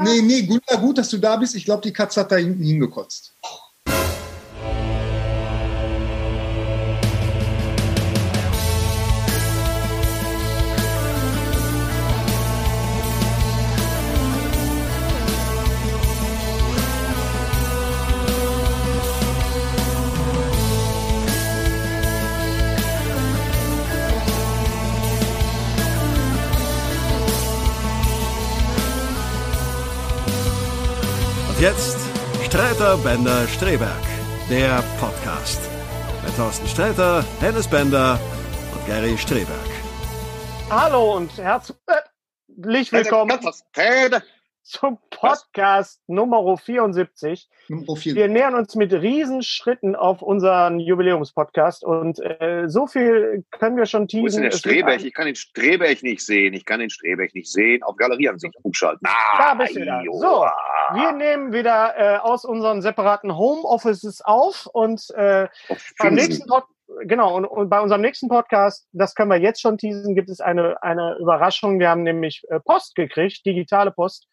Nee, nee, Gunda, gut, dass du da bist. Ich glaube, die Katze hat da hinten hingekotzt. Und jetzt Streiter Bender Streberg, der Podcast. Mit Thorsten Streiter, Dennis Bender und Gary Streberg. Hallo und herzlich willkommen zum Podcast Nummer 74. Nummer 4. Wir nähern uns mit Riesenschritten auf unseren Jubiläumspodcast und äh, so viel können wir schon Wo ist teasen. denn der Strebech? Ich kann den Strebech nicht sehen. Ich kann den Strebech nicht sehen. Auf Galerieansicht umschalten. Da bist du wieder. So, wir nehmen wieder äh, aus unseren separaten Homeoffices auf und äh, beim nächsten Pod genau und, und bei unserem nächsten Podcast, das können wir jetzt schon teasen, gibt es eine eine Überraschung. Wir haben nämlich äh, Post gekriegt, digitale Post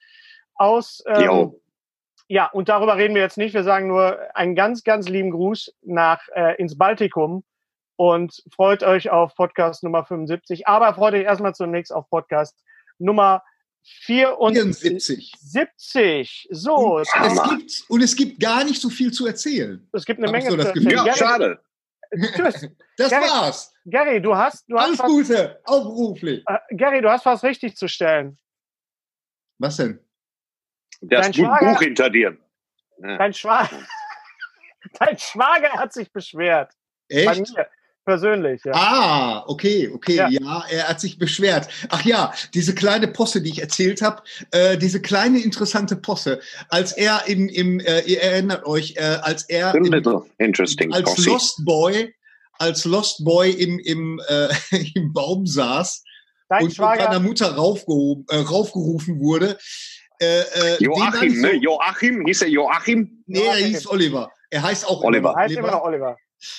aus ähm, Jo. ja und darüber reden wir jetzt nicht. Wir sagen nur einen ganz ganz lieben Gruß nach äh, ins Baltikum und freut euch auf Podcast Nummer 75. Aber freut euch erstmal zunächst auf Podcast Nummer 74. 74. 70. So, Und es, gibt, und es gibt gar nicht so viel zu erzählen. es gibt eine hab Menge so das zu erzählen. Ja, schade. Tschüss. Das Gary- war's. Gary, du hast, du hast Alles was, Gute, auch beruflich. äh, Gary, du hast was richtig zu stellen. Was denn? Das Schwager- Buch hinter dir. Ja. Dein Schwager, dein Schwager hat sich beschwert. Bei Echt? mir persönlich, ja. Ah, okay, okay, Ja. ja. er hat sich beschwert. Ach ja, diese kleine Posse, die ich erzählt habe, äh, diese kleine interessante Posse, als er im, im äh, ihr erinnert euch, äh, als er im, als Posse. Lost Boy, als Lost Boy im, im, äh, im Baum saß Dein und von seiner Schwager, Mutter raufgehoben, äh, raufgerufen wurde. Äh, äh, Joachim, so, ne? Joachim, hieß er Joachim? Nee, er hieß Oliver. Er heißt auch Oliver. immer heißt immer noch Oliver.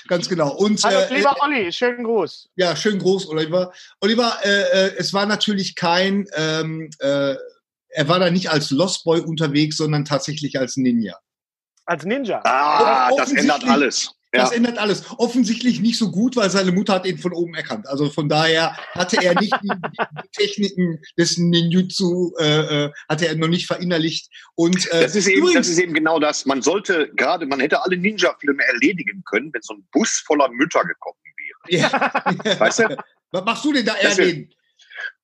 Ganz genau. Und Hallo, äh, lieber Olli, schönen Gruß. Ja, schön groß, Oliver. Oliver, äh, äh, es war natürlich kein, ähm, äh, er war da nicht als Lost Boy unterwegs, sondern tatsächlich als Ninja. Als Ninja. Ah, das ändert alles. Das Ja. ändert alles. Offensichtlich nicht so gut, weil seine Mutter hat ihn von oben erkannt. Also von daher hatte er nicht die, die Techniken des Ninjutsu, äh, äh, hatte er noch nicht verinnerlicht. Und äh, Das ist, eben, das übrigens, ist eben genau das. Man sollte gerade, man hätte alle Ninja-Filme erledigen können, wenn so ein Bus voller Mütter gekommen wäre. ja. Weißt du? was machst du denn da, Das Erwin?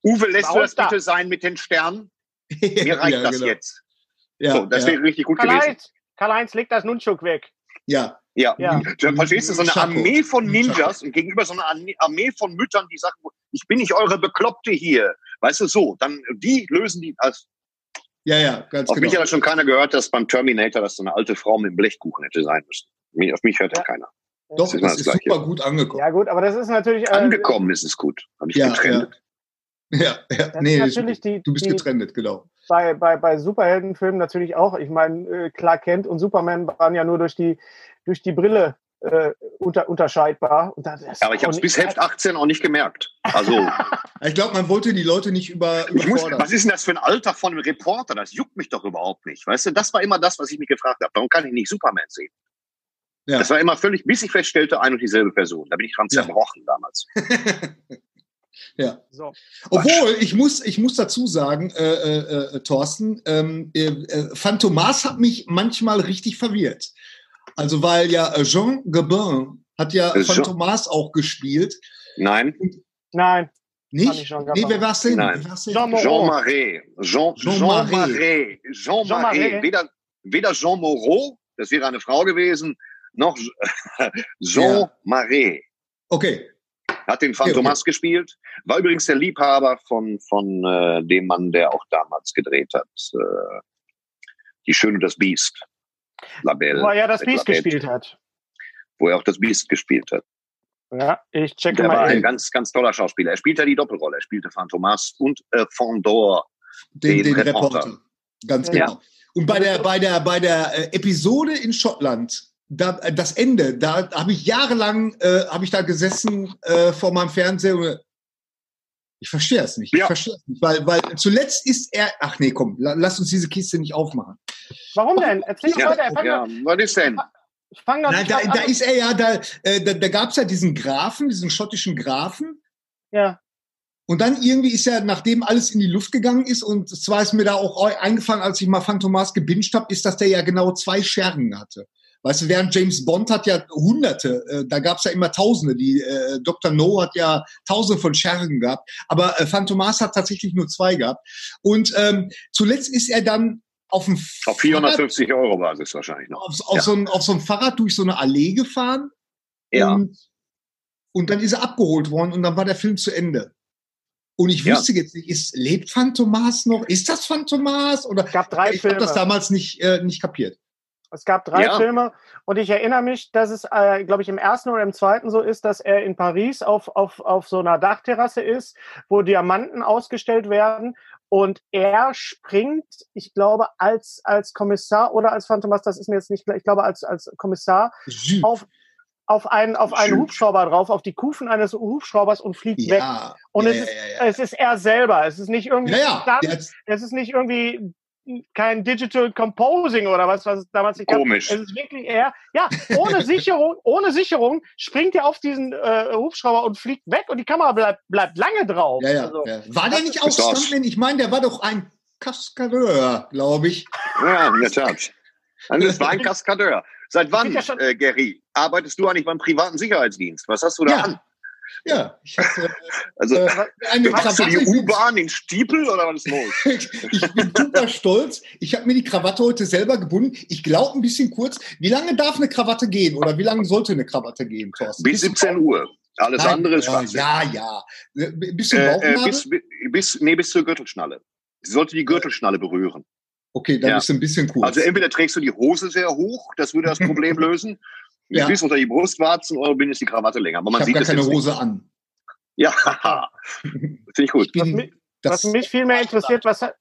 Uwe, lässt du das da. bitte sein mit den Sternen? Mir reicht ja, das genau. jetzt. Ja, so, das ja, wäre richtig gut gewesen. Karl-Heinz, Karl-Heinz, leg das Nunchuk weg. ja. Ja. Ja. Du verstehst du, so eine. Armee von Chapeau. Ninjas und gegenüber so einer Armee- von Müttern, die sagen, ich bin nicht eure Bekloppte hier. Weißt du, so, dann, die lösen die, also, ja, ja, ganz auf mich genau. hat schon keiner gehört, dass beim Terminator das so eine alte Frau mit dem Blechkuchen hätte sein müssen. Mich- Auf mich hört ja Ja. keiner. Doch, das ist das ist Gleiche. super gut angekommen. Ja gut, aber das ist natürlich... Äh, Angekommen ist es gut. Habe ich Ja, getrennt. Ja, ja, Das nee, natürlich die, du bist die, getrennt, genau. bei, bei, bei Superheldenfilmen natürlich auch. Ich meine, äh, Clark Kent und Superman waren ja nur durch die, durch die Brille äh, unter, unterscheidbar. Und das, Aber ich habe es bis Heft 18 auch nicht gemerkt. Also, Ich glaube, man wollte die Leute nicht über, ich muss, was ist denn das für ein Alter von einem Reporter? Das juckt mich doch überhaupt nicht. Weißt du, das war immer das, was ich mich gefragt habe. Warum kann ich nicht Superman sehen? Ja. Das war immer völlig, bis ich feststellte, ein und dieselbe Person. Da bin ich dran Ja. zerbrochen damals. ja. so. Obwohl, ich muss, ich muss dazu sagen, äh, äh, äh, Thorsten, ähm, äh, äh, Phantomas hat mich manchmal richtig verwirrt. Also, weil ja äh, Jean Gabin hat ja Jean- Phantomas auch gespielt. Nein, Nein, Nicht? Nee, wer war's denn? Nein. Wer war's denn? Jean Moreau. Jean Marais. Jean, Jean Jean, Marais. Marais. Jean, Jean Marais. Marais. Weder, weder Jean Moreau, das wäre eine Frau gewesen, noch Jean Ja. Marais. Okay. Hat den Phantomas gespielt. War übrigens der Liebhaber von, von äh, dem Mann, der auch damals gedreht hat. Äh, die Schöne und das Biest. Labelle. wo er ja das Labelle, gespielt hat. Wo er auch das Biest gespielt hat. Ja, ich checke Der war mal ein ein. ganz, ganz toller Schauspieler. Er spielte die Doppelrolle. Er spielte Phantomas und äh, Fondor. Den, Den den Reporter. Reporter. Ganz Ja. genau. Und bei der, bei der, bei der äh, Episode in Schottland, da, äh, das Ende, da habe ich jahrelang, äh, habe ich da gesessen äh, vor meinem Fernseher und ich verstehe es nicht. Ich Ja. verstehe es nicht, weil, weil zuletzt ist er, ach nee, komm, la, lass uns diese Kiste nicht aufmachen. Warum denn? Erzähl doch Ja, weiter. Ja, was ist denn? ich fang doch Nein, nicht da, an. da ist er ja, da, äh, da, da gab es ja diesen Grafen, diesen schottischen Grafen. ja. Und dann irgendwie ist ja, nachdem alles in die Luft gegangen ist, und zwar ist mir da auch eingefallen, als ich mal Phantomas gebinged habe, ist, dass der ja genau zwei Schergen hatte. Weißt du, während James Bond hat ja hunderte, äh, da gab's ja immer tausende, die äh, Dr. No hat ja tausende von Schergen gehabt, aber äh, Phantomas hat tatsächlich nur zwei gehabt. Und ähm, zuletzt ist er dann auf dem Auf 450 Euro Basis wahrscheinlich noch. auf, auf, Ja. so ein, auf so einem Fahrrad durch so eine Allee gefahren. Ja. Und, und dann ist er abgeholt worden und dann war der Film zu Ende. Und ich Ja. wusste jetzt nicht, ist, lebt Phantomas noch? Ist das Phantomas? Oder Es gab drei ich habe das damals nicht, äh, nicht kapiert. Es gab drei Ja. Filme und ich erinnere mich, dass es, äh, glaube ich, im ersten oder im zweiten so ist, dass er in Paris auf, auf, auf so einer Dachterrasse ist, wo Diamanten ausgestellt werden und er springt, ich glaube, als, als Kommissar oder als Phantomas, das ist mir jetzt nicht klar, ich glaube, als, als Kommissar auf, auf einen, auf einen. Hubschrauber drauf, auf die Kufen eines Hubschraubers und fliegt weg. ja, Und ja, es, ist, es ist er selber. Es ist nicht irgendwie ja, ja. hat, es ist nicht irgendwie kein Digital Composing oder was, was es damals nicht gab. Komisch. Es ist wirklich eher, ja, ohne Sicherung, ohne Sicherung springt er auf diesen äh, Hubschrauber und fliegt weg und die Kamera bleibt, bleibt lange drauf. ja, ja, Also, ja. War der nicht auch. Stuntman? Ich meine, der war doch ein Kaskadeur, glaube ich. Ja, in der Tat. Also es war ein Kaskadeur. Seit wann, ja schon- äh, Gary, arbeitest du eigentlich beim privaten Sicherheitsdienst? Was hast du da Ja. an? Ja, ich hatte Also äh, eine du die Krawatte. U-Bahn in Stiepel oder was ist los? ich bin super stolz. Ich habe mir die Krawatte heute selber gebunden. Ich glaube ein bisschen kurz. Wie lange darf eine Krawatte gehen oder wie lange sollte eine Krawatte gehen, Thorsten? Bis 17 Uhr. Alles Nein, andere ist ja, Schwachsinn. Ja, ja. Bis zum Äh, äh, Bauchnabel? bis, bis, nee, bis zur Gürtelschnalle. Sie sollte die Gürtelschnalle berühren. okay, dann ja. ist es ein bisschen kurz. Also entweder trägst du die Hose sehr hoch, das würde das Problem lösen, Ja. bis unter die Brustwarzen oder bindest die Krawatte länger. Aber ich man habe sieht gar das keine Hose an. Ja, finde ich gut. Ich bin, Was mich- was mich viel mehr interessiert, was hat,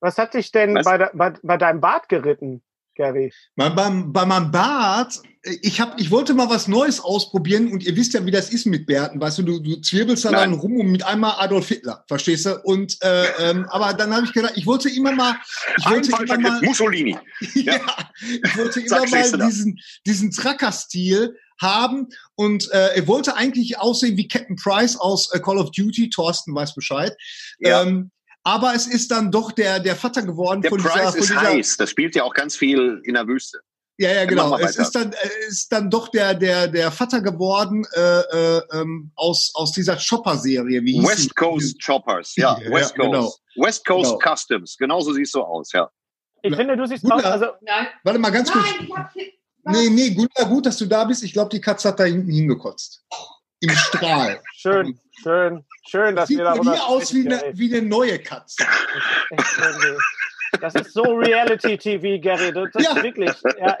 was hat dich denn bei, de, bei, bei deinem Bart geritten, Gary? bei, beim, bei meinem Bart, ich, hab, ich wollte mal was Neues ausprobieren und ihr wisst ja, wie das ist mit Bärten. Weißt du, du, du zwirbelst da Nein. dann rum und mit einmal Adolf Hitler, verstehst du? Und, äh, ähm, aber dann habe ich gedacht, ich wollte immer mal, ich Ein wollte falscher immer mal, Mussolini. ja. ich wollte immer du mal diesen, diesen Tracker-Stil haben und äh, er wollte eigentlich aussehen wie Captain Price aus äh, Call of Duty. Thorsten weiß Bescheid. Ja. Ähm, aber es ist dann doch der, der Vater geworden Der von dieser, Price von ist dieser heiß. Das spielt ja auch ganz viel in der Wüste. ja, ja, genau. Es ist dann, äh, ist dann doch der, der, der Vater geworden äh, äh, ähm, aus, aus dieser Chopper-Serie. Wie hieß West die? Coast Choppers, ja, Ja, West Coast. genau. West Coast Genau. Customs, genauso siehst du aus, ja. Ich Na, finde, du siehst Gunda. aus, also Nein, Warte mal ganz kurz. nein, ich hab hier. Nee, nee, Gunda, gut, dass du da bist. Ich glaube, die Katze hat da hinten hingekotzt. Im Strahl. schön, schön, schön, dass Sieht wir darüber mir aus wie sprechen, eine, wie eine neue Katze. Das ist so Reality-TV, Gary. Das ist Ja. wirklich. Ja,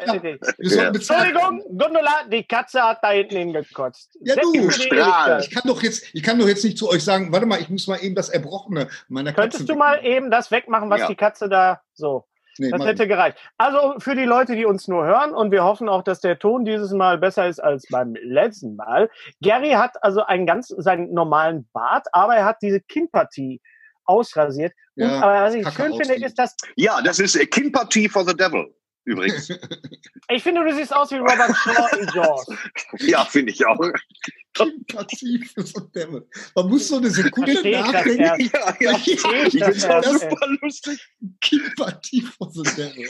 Ja. Entschuldigung, Gundula, die Katze hat da hinten hingekotzt. Ja, Setz du, Strahl. Ich kann doch jetzt, ich kann doch jetzt nicht zu euch sagen, warte mal, ich muss mal eben das Erbrochene meiner Katze Könntest du mal eben das wegmachen, was Ja. die Katze da so. Nee, das hätte gereicht. Also für die Leute, die uns nur hören und wir hoffen auch, dass der Ton dieses Mal besser ist als beim letzten Mal. Gary hat also einen ganz seinen normalen Bart, aber er hat diese Kinnpartie ausrasiert. Ja, und, aber was ich schön finde, ist, dass ja, das ist Kinnpartie for the Devil übrigens. Ich finde, du siehst aus wie Robert Shaw in Jaws. Ja, finde ich auch. Man muss so eine Sekunde nachdenken. Ja, ja. Ich, ich finde das super lustig. Kimpatie for the devil.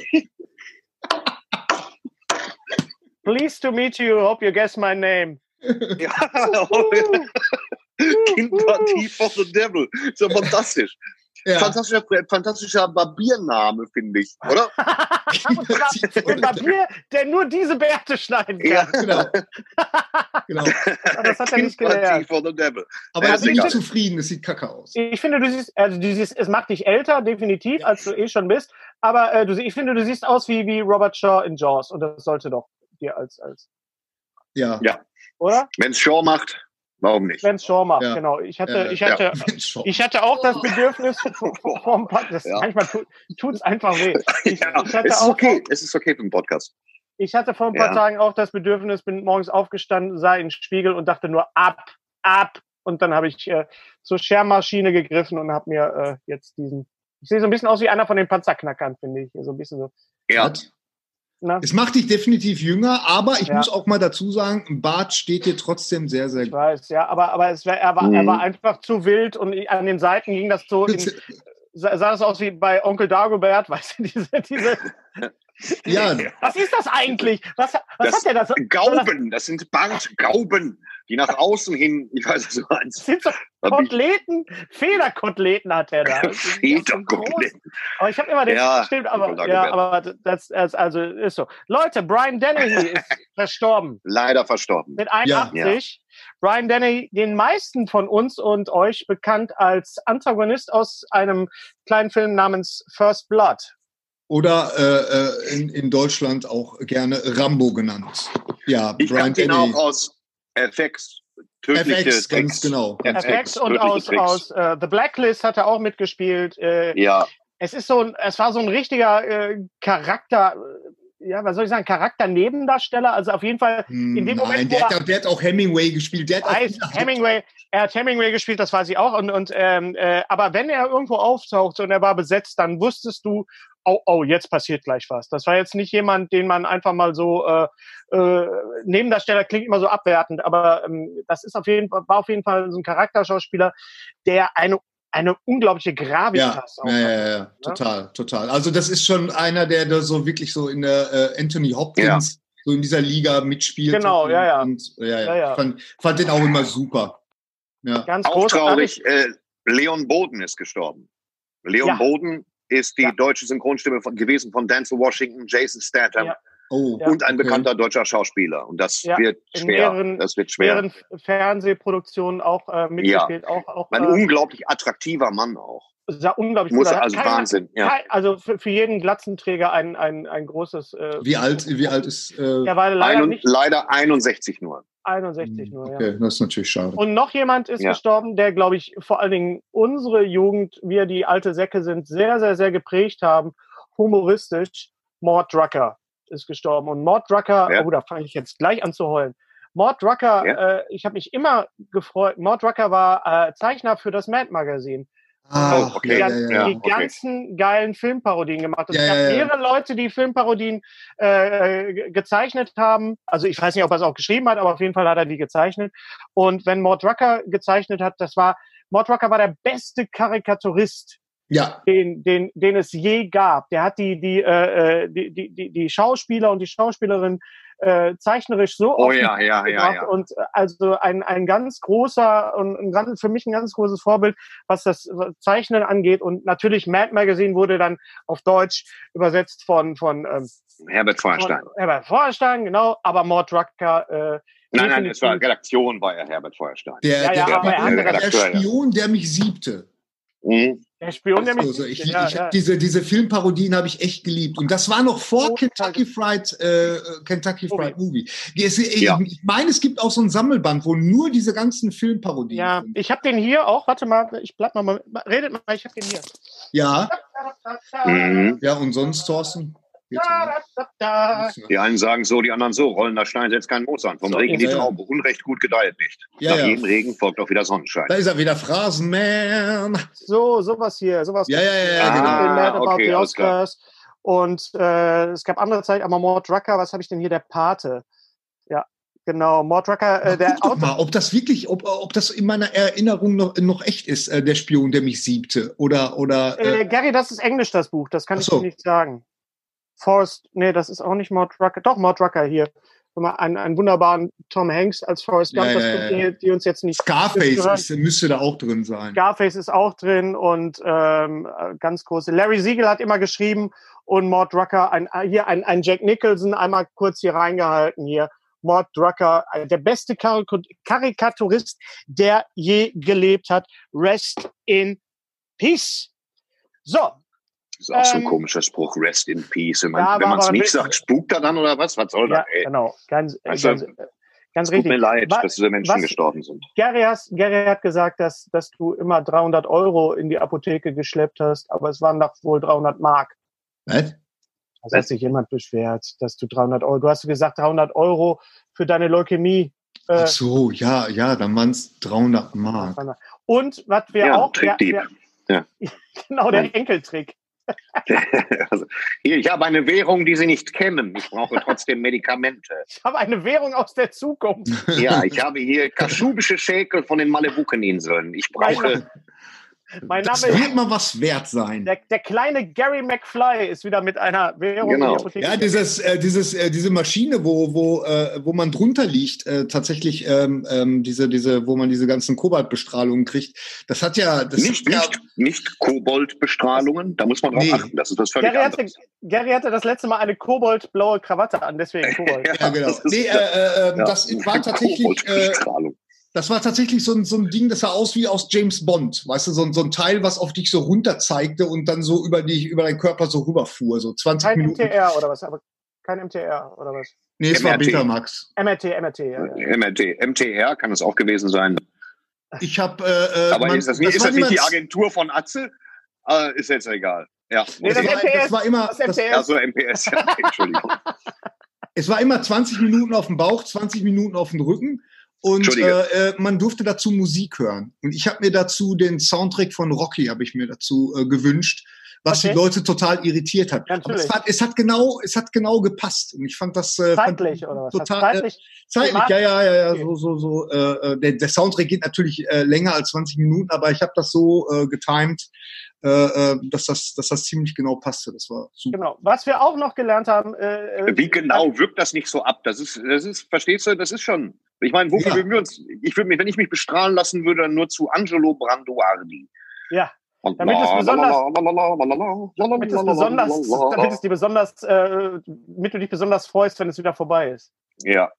Pleased to meet you. Hope you guess my name. Ja, Kimpatie for the devil. Ist ja fantastisch. Ja. Fantastischer, fantastischer Barbiername, finde ich, oder? Ein Barbier, der nur diese Bärte schneiden kann. Ja, genau. genau. das hat er nicht gelernt. Aber er ist nicht zufrieden, es sieht kacke aus. Ich finde, du siehst, also du siehst, es macht dich älter, definitiv, als du eh schon bist. Aber äh, du, ich finde, du siehst aus wie, wie Robert Shaw in Jaws. Und das sollte doch dir als, als. Ja. Ja. Oder? Wenn es Shaw macht, Warum nicht? Shaw macht, ja. genau. Ich hatte, ja, ich hatte, ja. ich hatte auch das Bedürfnis vom Podcast. Ja. Manchmal tut es einfach weh. Ich, ja, ich es ist okay. es ist okay für den Podcast. Ich hatte vor ein paar Tagen auch das Bedürfnis, bin morgens aufgestanden, sah in den Spiegel und dachte nur ab, ab. Und dann habe ich äh, zur Schermaschine gegriffen und habe mir äh, jetzt diesen. Ich sehe so ein bisschen aus wie einer von den Panzerknackern, finde ich. So ein bisschen so. Ja. Na? Es macht dich definitiv jünger, aber ich ja. muss auch mal dazu sagen, ein Bart steht dir trotzdem sehr, sehr gut. Ich weiß, ja, aber, aber es wär, er, war, mhm. er war einfach zu wild und an den Seiten ging das so, in, sah das aus wie bei Onkel Dagobert, weißt du, diese, diese ja. Was ist das eigentlich? Was, was das hat der das? Gauben, das sind Bartgauben, die nach außen hin, ich weiß so eins. Das sind so Koteletten, Federkoteletten hat er da. Federkoteletten. Aber ich habe immer den, ja, stimmt, aber, ja, aber das, das, also ist so. Leute, Brian Dennehy ist verstorben. Leider verstorben. Mit 81. Ja. Brian Dennehy, den meisten von uns und euch bekannt als Antagonist aus einem kleinen Film namens First Blood. Oder äh, äh, in, in Deutschland auch gerne Rambo genannt. Ja, ich Brian ihn auch aus FX. FX, ganz genau. FX, und aus, aus uh, The Blacklist hat er auch mitgespielt. Äh, ja. Es ist so ein, es war so ein richtiger äh, Charakter, ja, was soll ich sagen, Charakter-Nebendarsteller. Also auf jeden Fall in dem Nein, Moment. Der, hat, der hat auch Hemingway gespielt. Der hat weiß, Hemingway, er hat Hemingway gespielt, das weiß ich auch. Und, und ähm, äh, aber wenn er irgendwo auftauchte und er war besetzt, dann wusstest du, oh, oh, jetzt passiert gleich was. Das war jetzt nicht jemand, den man einfach mal so äh, äh, Nebendarsteller klingt immer so abwertend, aber ähm, das ist auf jeden Fall, war auf jeden Fall so ein Charakterschauspieler, der eine eine unglaubliche Gravitas ja, ja, ja, ja, total, total. Also das ist schon einer, der da so wirklich so in der äh, Anthony Hopkins ja. so in dieser Liga mitspielt. Genau, und, ja, ja. Und, ja, ja. ja, Fand, fand den auch immer super. Ja. Ganz auch traurig, äh, Leon Boden ist gestorben. Leon Boden ist die deutsche Synchronstimme von, gewesen von Denzel Washington, Jason Statham. Oh, und ein okay. bekannter deutscher Schauspieler. Und das ja, wird schwer. Mehreren, das wird schwer. Mehreren Fernsehproduktionen auch äh, mitgespielt. Ja. Auch, auch, ein äh, unglaublich attraktiver Mann auch. Unglaublich Muss Also kein, Wahnsinn. Ja. Kein, also für, für, jeden Glatzenträger ein, ein, ein großes. Äh, wie alt, wie alt ist? Äh, ja, weil leider, ein, nicht, leider 61 nur. 61 nur, okay, ja. das ist natürlich schade. Und noch jemand ist ja. gestorben, der, glaube ich, vor allen Dingen unsere Jugend, wir die alte Säcke sind, sehr, sehr, sehr geprägt haben. Humoristisch. Mort Drucker ist gestorben. Und Mort Drucker, ja. oh, da fange ich jetzt gleich an zu heulen. Mort Drucker, ja. äh, ich habe mich immer gefreut. Mort Drucker war äh, Zeichner für das Mad Magazin. Ah, okay. Die, ja, ja, die okay. ganzen geilen Filmparodien gemacht. Es gab mehrere Leute, die Filmparodien äh, gezeichnet haben. Also ich weiß nicht, ob er es auch geschrieben hat, aber auf jeden Fall hat er die gezeichnet. Und wenn Mort Rucker gezeichnet hat, das war, Mort Rucker war der beste Karikaturist, ja. den, den, den es je gab. Der hat die, die, äh, äh die, die, die Schauspieler und die Schauspielerin äh, zeichnerisch so oh, ja, ja, ja, ja. und äh, also ein, ein ganz großer und ein ganz, für mich ein ganz großes Vorbild, was das Zeichnen angeht und natürlich Mad Magazine wurde dann auf Deutsch übersetzt von von ähm, Herbert Feuerstein. Von Herbert Feuerstein, genau, aber Mord Drucker äh, Nein, nein, es war Redaktion war ja Herbert Feuerstein. Der, ja, ja, der, der, der, der Spion, der mich siebte. Mhm. Der Spion, der. Also ich, ja, ich ja. diese, diese Filmparodien habe ich echt geliebt. Und das war noch vor oh, Kentucky Fried, äh, Kentucky Fried oh. Movie. Es, ja. ich meine, es gibt auch so ein Sammelband, wo nur diese ganzen Filmparodien Ja, sind. ich habe den hier auch. Warte mal, ich bleib mal, redet mal, ich habe den hier. Ja. Mhm. Ja, und sonst, Thorsten? Die einen sagen so, die anderen so. Rollender Stein setzt keinen Moos an. Vom so, Regen die Traube. Unrecht gut gedeiht nicht. Ja, Nach ja. jedem Regen folgt auch wieder Sonnenschein. Da ist er wieder, Phrasenman. So, sowas hier. Sowas ja, ja, ja, ja genau. Ah, okay. Und äh, es gab andere Zeit, aber Mord Drucker, was habe ich denn hier? Der Pate. Ja, Genau, Mordrucker, äh, der Guck doch mal, ob das wirklich, ob, ob das in meiner Erinnerung noch, noch echt ist, äh, der Spion, der mich siebte. Oder, oder. Äh, äh Gary, das ist Englisch, das Buch, das kann so. ich dir nicht sagen. Forrest, nee, das ist auch nicht Mordrucker, doch Mordrucker hier. Einen, einen wunderbaren Tom Hanks als Forrest Gump, ja, ja, ja. Die, die, uns jetzt nicht. Scarface ist, müsste da auch drin sein. Scarface ist auch drin und ähm, ganz große. Larry Siegel hat immer geschrieben und Mord Rucker, ein, hier ein, ein Jack Nicholson, einmal kurz hier reingehalten hier. Mord Drucker, äh, der beste Karikaturist, der je gelebt hat. Rest in Peace. So. Das ist auch ähm, so ein ähm, komischer Spruch, Rest in Peace. Wenn man es nicht sagt, spukt er dann oder was? Was soll ja, das? Ey? Genau, ganz, also, ganz, ganz richtig. Tut mir leid, was, dass diese Menschen was, gestorben sind. Gary, hast, Gary hat gesagt, dass, dass du immer 300 Euro in die Apotheke geschleppt hast, aber es waren doch wohl 300 Mark. Was? Es hat sich jemand beschwert, dass du 300 Euro, du hast gesagt 300 Euro für deine Leukämie. Äh, Ach so, ja, ja, dann waren es 300 Mark. Und was wir ja, auch... Trickdieb. Ja, ja. genau, der Enkeltrick. also, hier, ich habe eine Währung, die Sie nicht kennen. Ich brauche trotzdem Medikamente. Ich habe eine Währung aus der Zukunft. Ja, ich habe hier kaschubische Schäkel von den Malebukeninseln. Ich brauche mein Name das wird mal was wert sein. Der, der, kleine Gary McFly ist wieder mit einer Währung. Genau. Ja, dieses, äh, dieses, äh, diese Maschine, wo, wo, äh, wo man drunter liegt, äh, tatsächlich ähm, ähm, diese, diese, wo man diese ganzen Kobaltbestrahlungen kriegt, das hat ja. Das nicht, ja, nicht, nicht Koboldbestrahlungen, da muss man drauf nee. achten. Das ist das völlig Gary hatte, Gary hatte das letzte Mal eine koboldblaue Krawatte an, deswegen Kobold. ja, genau. Nee, äh, äh, ähm, ja, das war tatsächlich. Äh, das war tatsächlich so ein, so ein Ding, das sah aus wie aus James Bond. Weißt du, so ein, so ein Teil, was auf dich so runter zeigte und dann so über dich, über deinen Körper so rüberfuhr. So 20 kein Minuten. MTR oder was? Aber kein MTR oder was? Nee, es MRT. war Betamax. MRT, MRT, ja, ja. MRT. MTR kann es auch gewesen sein. Ich habe. Äh, äh, Aber man, ist das, nicht, das, ist das nicht die Agentur von Atze? Äh, ist jetzt egal. Ja. Nee, das, das, war, das war immer. Das, MPS. Also MPS, ja, Entschuldigung. es war immer 20 Minuten auf dem Bauch, 20 Minuten auf dem Rücken. Und äh, äh, man durfte dazu Musik hören. Und ich habe mir dazu den Soundtrack von Rocky habe ich mir dazu äh, gewünscht, was okay. die Leute total irritiert hat. Aber es hat, es hat genau, es hat genau gepasst. Und ich fand das äh, zeitlich fand, oder was? Total, zeitlich, äh, zeitlich ja, ja, ja, ja, okay. so, so, so. Äh, äh, der, der Soundtrack geht natürlich äh, länger als 20 Minuten, aber ich habe das so äh, getimed, äh, äh, dass das, dass das ziemlich genau passte. Das war super. Genau. Was wir auch noch gelernt haben. Äh, äh Wie genau wirkt das nicht so ab? Das ist, das ist, verstehst du? Das ist schon. Ich meine, wofür ja. würden wir uns, ich würde mich, wenn ich mich bestrahlen lassen würde, dann nur zu Angelo Branduardi. Ja. Damit es besonders, damit es besonders, damit es dir besonders, äh, damit du dich besonders freust, wenn es wieder vorbei ist. Ja,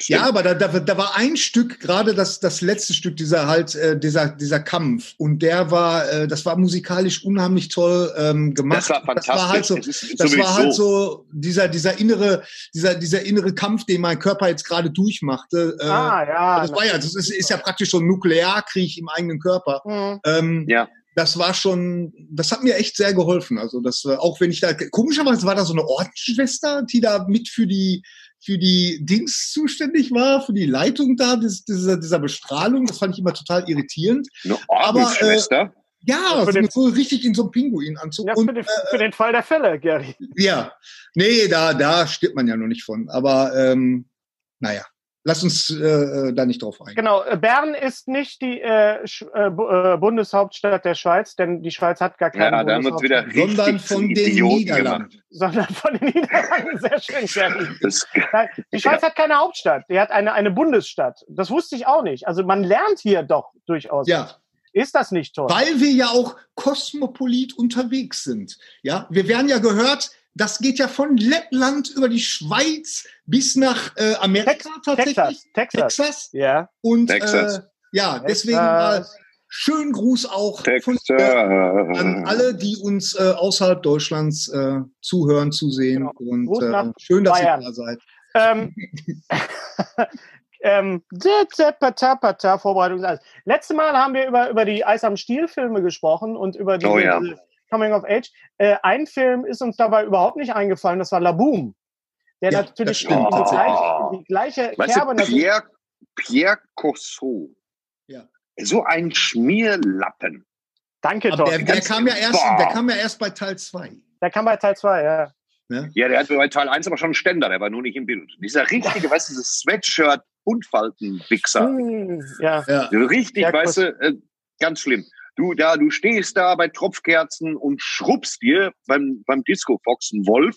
Stimmt. Ja, aber da, da, da war ein Stück, gerade das, das letzte Stück, dieser halt, äh, dieser, dieser Kampf. Und der war, äh, das war musikalisch unheimlich toll ähm, gemacht. Das war fantastisch. Das war halt so, das war halt so dieser, dieser innere, dieser, dieser innere Kampf, den mein Körper jetzt gerade durchmachte. Äh, ah, ja. Das war ja, das ist, ist ja praktisch so ein Nuklearkrieg im eigenen Körper. Mhm. Ähm, ja das war schon, das hat mir echt sehr geholfen. Also das, äh, auch wenn ich da, komischerweise war da so eine Ordensschwester, die da mit für die, für die Dings zuständig war, für die Leitung da, des, dieser, dieser Bestrahlung. Das fand ich immer total irritierend. Eine Ordensschwester? Aber, äh, ja, so, den, so, richtig in so einem Pinguinanzug. Ja, für, den, äh, für den Fall der Fälle, Gary. Ja, nee, da, da stirbt man ja noch nicht von. Aber ähm, naja. Lass uns äh, äh, da nicht drauf eingehen. Genau, äh, Bern ist nicht die äh, äh, Bundeshauptstadt der Schweiz, denn die Schweiz hat gar keine ja, Bundeshauptstadt. Wieder sondern von den Niederlanden. Gemacht. Sondern von den Niederlanden, sehr schön. Sehr die Schweiz ja. hat keine Hauptstadt, die hat eine, eine Bundesstadt. Das wusste ich auch nicht. Also man lernt hier doch durchaus. Ja. Ist das nicht toll? Weil wir ja auch kosmopolit unterwegs sind. Ja, wir werden ja gehört, das geht ja von Lettland über die Schweiz bis nach äh, Amerika Tex tatsächlich. Texas. Texas. Texas. Ja. Und Texas. Äh, ja, deswegen mal schönen Gruß auch von, äh, an alle, die uns äh, außerhalb Deutschlands äh, zuhören, zusehen. Genau. Und äh, schön, dass Bayern. ihr da seid. Ähm, ähm, Vorbereitung. Letztes Mal haben wir über, über die Eis am Stiel Filme gesprochen und über diese, oh, ja. Coming of Age. Äh, ein Film ist uns dabei überhaupt nicht eingefallen, das war La Boom. Der ja, natürlich in die, gleiche, in die gleiche weißt Kerbe... Du, Pierre, Pierre Cossot. Ja. So ein Schmierlappen. Danke, doch. Der, der, kam ja erst, der kam ja erst bei Teil 2. Der kam bei Teil 2, ja. Ne? Ja, der hat bei Teil 1 aber schon einen Ständer, der war nur nicht im Bild. Dieser richtige, weißt du, dieses Sweatshirt Buntfalten-Wichser. Mm, ja. ja. Richtig, ja, weißt du, äh, ganz schlimm. Du da, du stehst da bei Tropfkerzen und schrubbst dir beim, beim Disco Fox einen Wolf.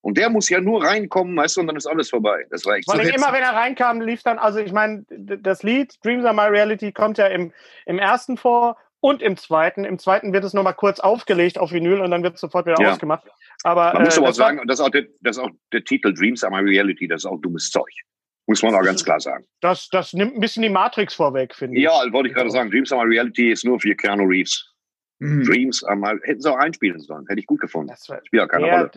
Und der muss ja nur reinkommen, weißt du, und dann ist alles vorbei. Das war echt Vor allem immer, wenn er reinkam, lief dann, also ich meine, das Lied Dreams Are My Reality kommt ja im, im ersten vor und im zweiten. Im zweiten wird es nochmal kurz aufgelegt auf Vinyl und dann wird es sofort wieder ja. ausgemacht. Aber, man muss äh, aber auch sagen, das ist auch, der, das ist auch der Titel Dreams Are My Reality, das ist auch dummes Zeug. Muss man auch ganz klar sagen. Das, das nimmt ein bisschen die Matrix vorweg, finde ich. Ja, wollte ich gerade sagen. Dreams Are My Reality ist nur für Keanu Reeves. Mhm. Dreams Are My... Hätten sie auch einspielen sollen. Hätte ich gut gefunden. Das spielt ja keine Rolle.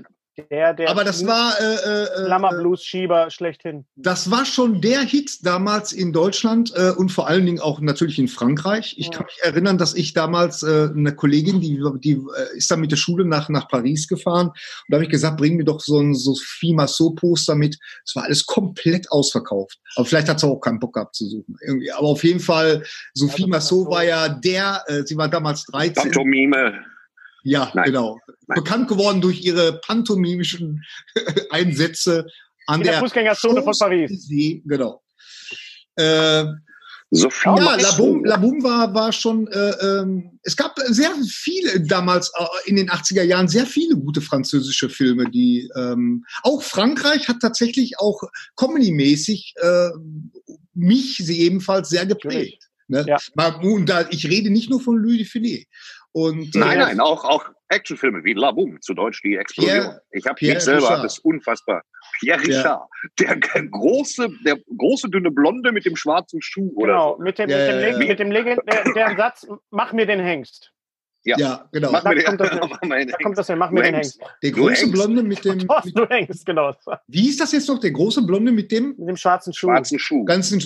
Der, der Aber das war äh, äh, äh, Blues Schieber schlechthin. Das war schon der Hit damals in Deutschland äh, und vor allen Dingen auch natürlich in Frankreich. Ich ja. kann mich erinnern, dass ich damals äh, eine Kollegin, die, die äh, ist dann mit der Schule nach nach Paris gefahren und da habe ich gesagt, bring mir doch so ein Sophie Massot Poster mit. Es war alles komplett ausverkauft. Aber vielleicht hat sie auch keinen Bock gehabt zu suchen. Irgendwie. Aber auf jeden Fall, Sophie ja, Massot war ja der, äh, sie war damals 13. Pantomime. Ja, Nein. genau. Nein. Bekannt geworden durch ihre pantomimischen Einsätze an In der, der Fußgängerzone von Paris. Genau. Äh, Sophie ja, Laboum, Laboum war, war schon, äh, ähm, es gab sehr viele damals äh, in den 80er Jahren, sehr viele gute französische Filme, die ähm, auch Frankreich hat tatsächlich auch comedy-mäßig äh, mich sie ebenfalls sehr geprägt. Ne? Ja. Und da, ich rede nicht nur von Louis de Filet. Und, nein, äh, nein, auch, auch Actionfilme wie La Boom, zu Deutsch die Explosion. Pierre, ich habe mich selber, Richard. das unfassbar. Pierre Richard, ja. der große, der große dünne Blonde mit dem schwarzen Schuh. Genau, oder so. mit dem, ja, mit dem, mit dem legendären Satz, mach mir den Hengst. Ja, ja genau. Mach da, mir kommt das, da kommt das hin, mach mir den Hengst. Der große Blonde mit dem. Mit, du hängst, genau. Wie ist das jetzt noch? Der große Blonde mit dem? Mit dem schwarzen Schuh. Schwarzen Schuh. Ganz äh,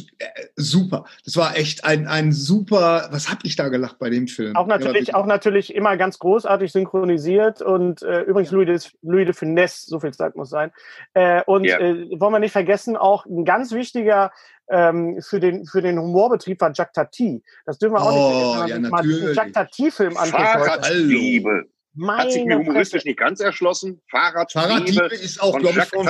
super. Das war echt ein, ein super. Was hab ich da gelacht bei dem Film? Auch natürlich, ja, auch natürlich immer ganz großartig synchronisiert und äh, übrigens Louis de, Louis de Finesse, so viel Zeit muss sein. Äh, und ja. äh, wollen wir nicht vergessen, auch ein ganz wichtiger ähm, für, den, für den Humorbetrieb war Jack Tati. Das dürfen wir auch oh, nicht vergessen, wenn man ja, mal einen Jack Tati-Film anguckt. Fahrradliebe. Hat sich mir humoristisch nicht ganz erschlossen. Fahrradliebe, Fahrradliebe ist auch, glaube ich, von,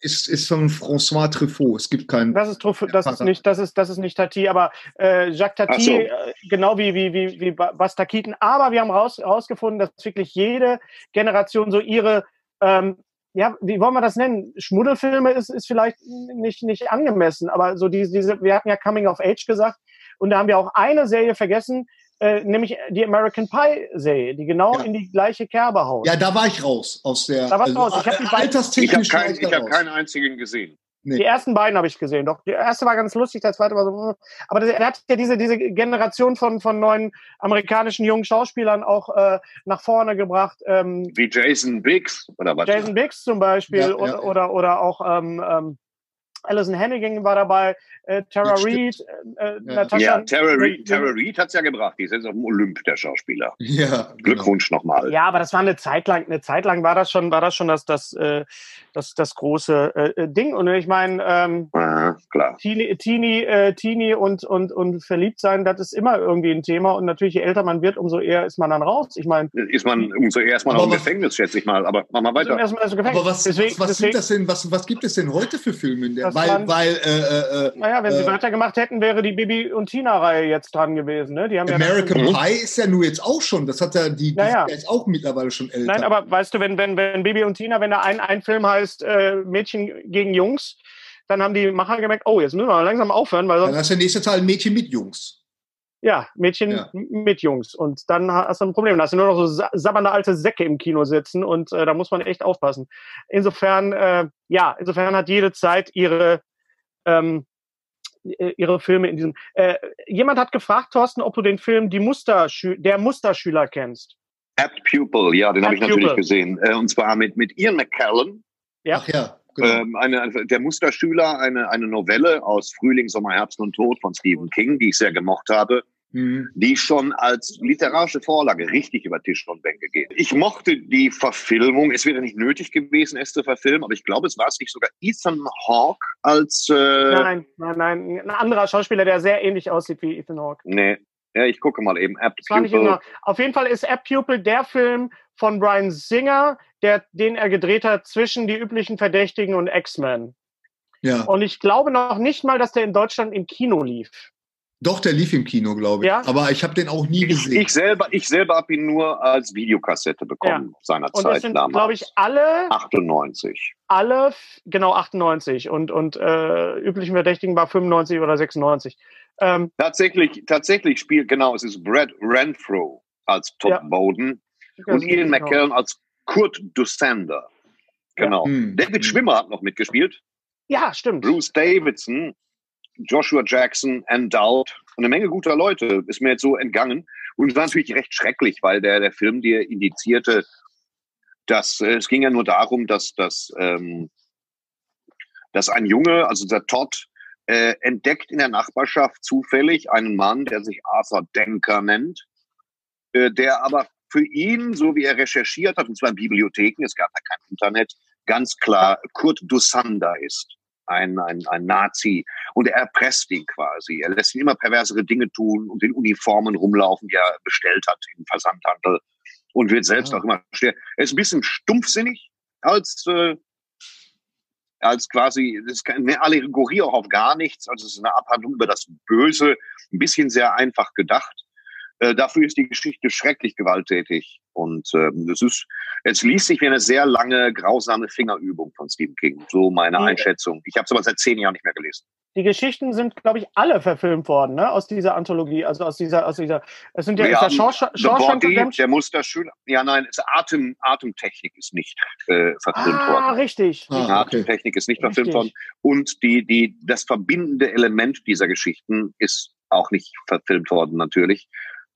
ist, ist von François Truffaut. Es gibt keinen. Das ist Truffaut, das ist nicht, das ist, das ist nicht Tati, aber äh, Jacques Tati, so. äh, genau wie, wie, wie, wie Basta Keaton. Aber wir haben raus, rausgefunden, dass wirklich jede Generation so ihre ähm, ja, wie wollen wir das nennen? Schmuddelfilme ist, ist vielleicht nicht, nicht angemessen, aber so diese, diese, wir hatten ja Coming of Age gesagt und da haben wir auch eine Serie vergessen, äh, nämlich die American Pie Serie, die genau ja. in die gleiche Kerbe haut. Ja, da war ich raus aus der. Da warst also, raus. Ich habe die alterstechnisch. Ich habe kein, hab keinen einzigen gesehen. Nee. Die ersten beiden habe ich gesehen. Doch, der erste war ganz lustig, der zweite war so. Hm. Aber das, er hat ja diese, diese Generation von, von neuen amerikanischen jungen Schauspielern auch äh, nach vorne gebracht. Ähm, Wie Jason Biggs oder was? Jason Biggs zum Beispiel ja, ja, oder, oder, oder auch ähm, ähm, Alison Hannigan war dabei, äh, Tara Reid, äh, äh, ja. Ja, Tara Reid, Tara Reid hat es ja gebracht. Die ist jetzt auf dem Olymp, der Schauspieler. Ja, genau. Glückwunsch genau. nochmal. Ja, aber das war eine Zeit lang, eine Zeit lang war das schon, war das schon das, das, äh, das, das große äh, äh Ding. Und ich meine, ähm, klar. Teenie, Teenie, äh, Teenie und, und, und verliebt sein, das ist immer irgendwie ein Thema. Und natürlich, je älter man wird, umso eher ist man dann raus. Ich meine. Ist man, umso eher ist man auch im Gefängnis, schätze ich mal. Aber mach mal weiter. Aber was, deswegen, was, was, deswegen, das denn, was, was gibt es denn heute für Filme? In der, weil, waren, weil, äh, äh, äh, naja, wenn sie äh, weitergemacht hätten, wäre die Bibi und Tina-Reihe jetzt dran gewesen. Ne? Die haben American ja Pie ist ja nur jetzt auch schon. Das hat ja die, die naja. ist auch mittlerweile schon älter. Nein, aber weißt du, wenn, wenn, wenn Bibi und Tina, wenn da ein, ein Film heißt äh, Mädchen gegen Jungs, dann haben die Macher gemerkt, oh, jetzt müssen wir langsam aufhören, weil sonst. Dann ist der nächste Teil Mädchen mit Jungs. Ja, Mädchen ja. mit Jungs. Und dann hast du ein Problem. Da hast du nur noch so sabbernde alte Säcke im Kino sitzen und äh, da muss man echt aufpassen. Insofern, äh, ja, insofern hat jede Zeit ihre, ähm, äh, ihre Filme in diesem. Äh, jemand hat gefragt, Thorsten, ob du den Film Die Musterschü Der Musterschüler kennst. Apt Pupil, ja, den habe ich natürlich gesehen. Äh, und zwar mit, mit Ian McKellen. Ja. Ach ja. Genau. Ähm, eine, der Musterschüler, eine, eine Novelle aus Frühling, Sommer, Herbst und Tod von Stephen King, die ich sehr gemocht habe. Mhm. die schon als literarische Vorlage richtig über Tisch und Bänke gehen. Ich mochte die Verfilmung. Es wäre nicht nötig gewesen, es zu verfilmen, aber ich glaube, es war es nicht sogar Ethan Hawke als. Äh nein, nein, nein. Ein anderer Schauspieler, der sehr ähnlich aussieht wie Ethan Hawke. Nee. Ja, ich gucke mal eben. App Pupil. Auf jeden Fall ist App Pupil der Film von Brian Singer, der, den er gedreht hat zwischen die üblichen Verdächtigen und X-Men. Ja. Und ich glaube noch nicht mal, dass der in Deutschland im Kino lief. Doch, der lief im Kino, glaube ich. Ja? Aber ich habe den auch nie gesehen. Ich selber, ich selber habe ihn nur als Videokassette bekommen ja. seinerzeit. Und das sind, glaube ich, alle 98. Alle, genau 98 und und äh, üblichen Verdächtigen war 95 oder 96. Ähm, tatsächlich, tatsächlich spielt genau, es ist Brad Renfro als Todd ja. Bowden und Ian genau. McKellen als Kurt Dusander. Genau. Hm. David hm. Schwimmer hat noch mitgespielt. Ja, stimmt. Bruce Davidson Joshua Jackson, und eine Menge guter Leute ist mir jetzt so entgangen. Und es war natürlich recht schrecklich, weil der, der Film dir indizierte, dass äh, es ging ja nur darum, dass, dass, ähm, dass ein Junge, also der Todd, äh, entdeckt in der Nachbarschaft zufällig einen Mann, der sich Arthur Denker nennt, äh, der aber für ihn, so wie er recherchiert hat, und zwar in Bibliotheken, es gab ja kein Internet, ganz klar Kurt Dusander ist ein, ein, ein Nazi und er erpresst ihn quasi. Er lässt ihn immer perversere Dinge tun und in Uniformen rumlaufen, die er bestellt hat im Versandhandel und wird selbst ja. Ah. auch immer schwer. Er ist ein bisschen stumpfsinnig als, äh, als quasi, das ist eine Allegorie auch auf gar nichts. Also es ist eine Abhandlung über das Böse, ein bisschen sehr einfach gedacht. Äh, dafür ist die Geschichte schrecklich gewalttätig. Und ähm, es ist, es liest sich wie eine sehr lange, grausame Fingerübung von Stephen King. So meine die, Einschätzung. Ich habe es aber seit zehn Jahren nicht mehr gelesen. Die Geschichten sind, glaube ich, alle verfilmt worden, ne? Aus dieser Anthologie, also aus dieser, aus dieser. Es sind ja, ja ist der Shawshank Der Musterschüler. Ja, nein, es Atem, Atemtechnik ist nicht äh, verfilmt ah, worden. Richtig. Ah, okay. Atemtechnik ist nicht richtig. verfilmt worden. Und die, die, das verbindende Element dieser Geschichten ist auch nicht verfilmt worden, natürlich.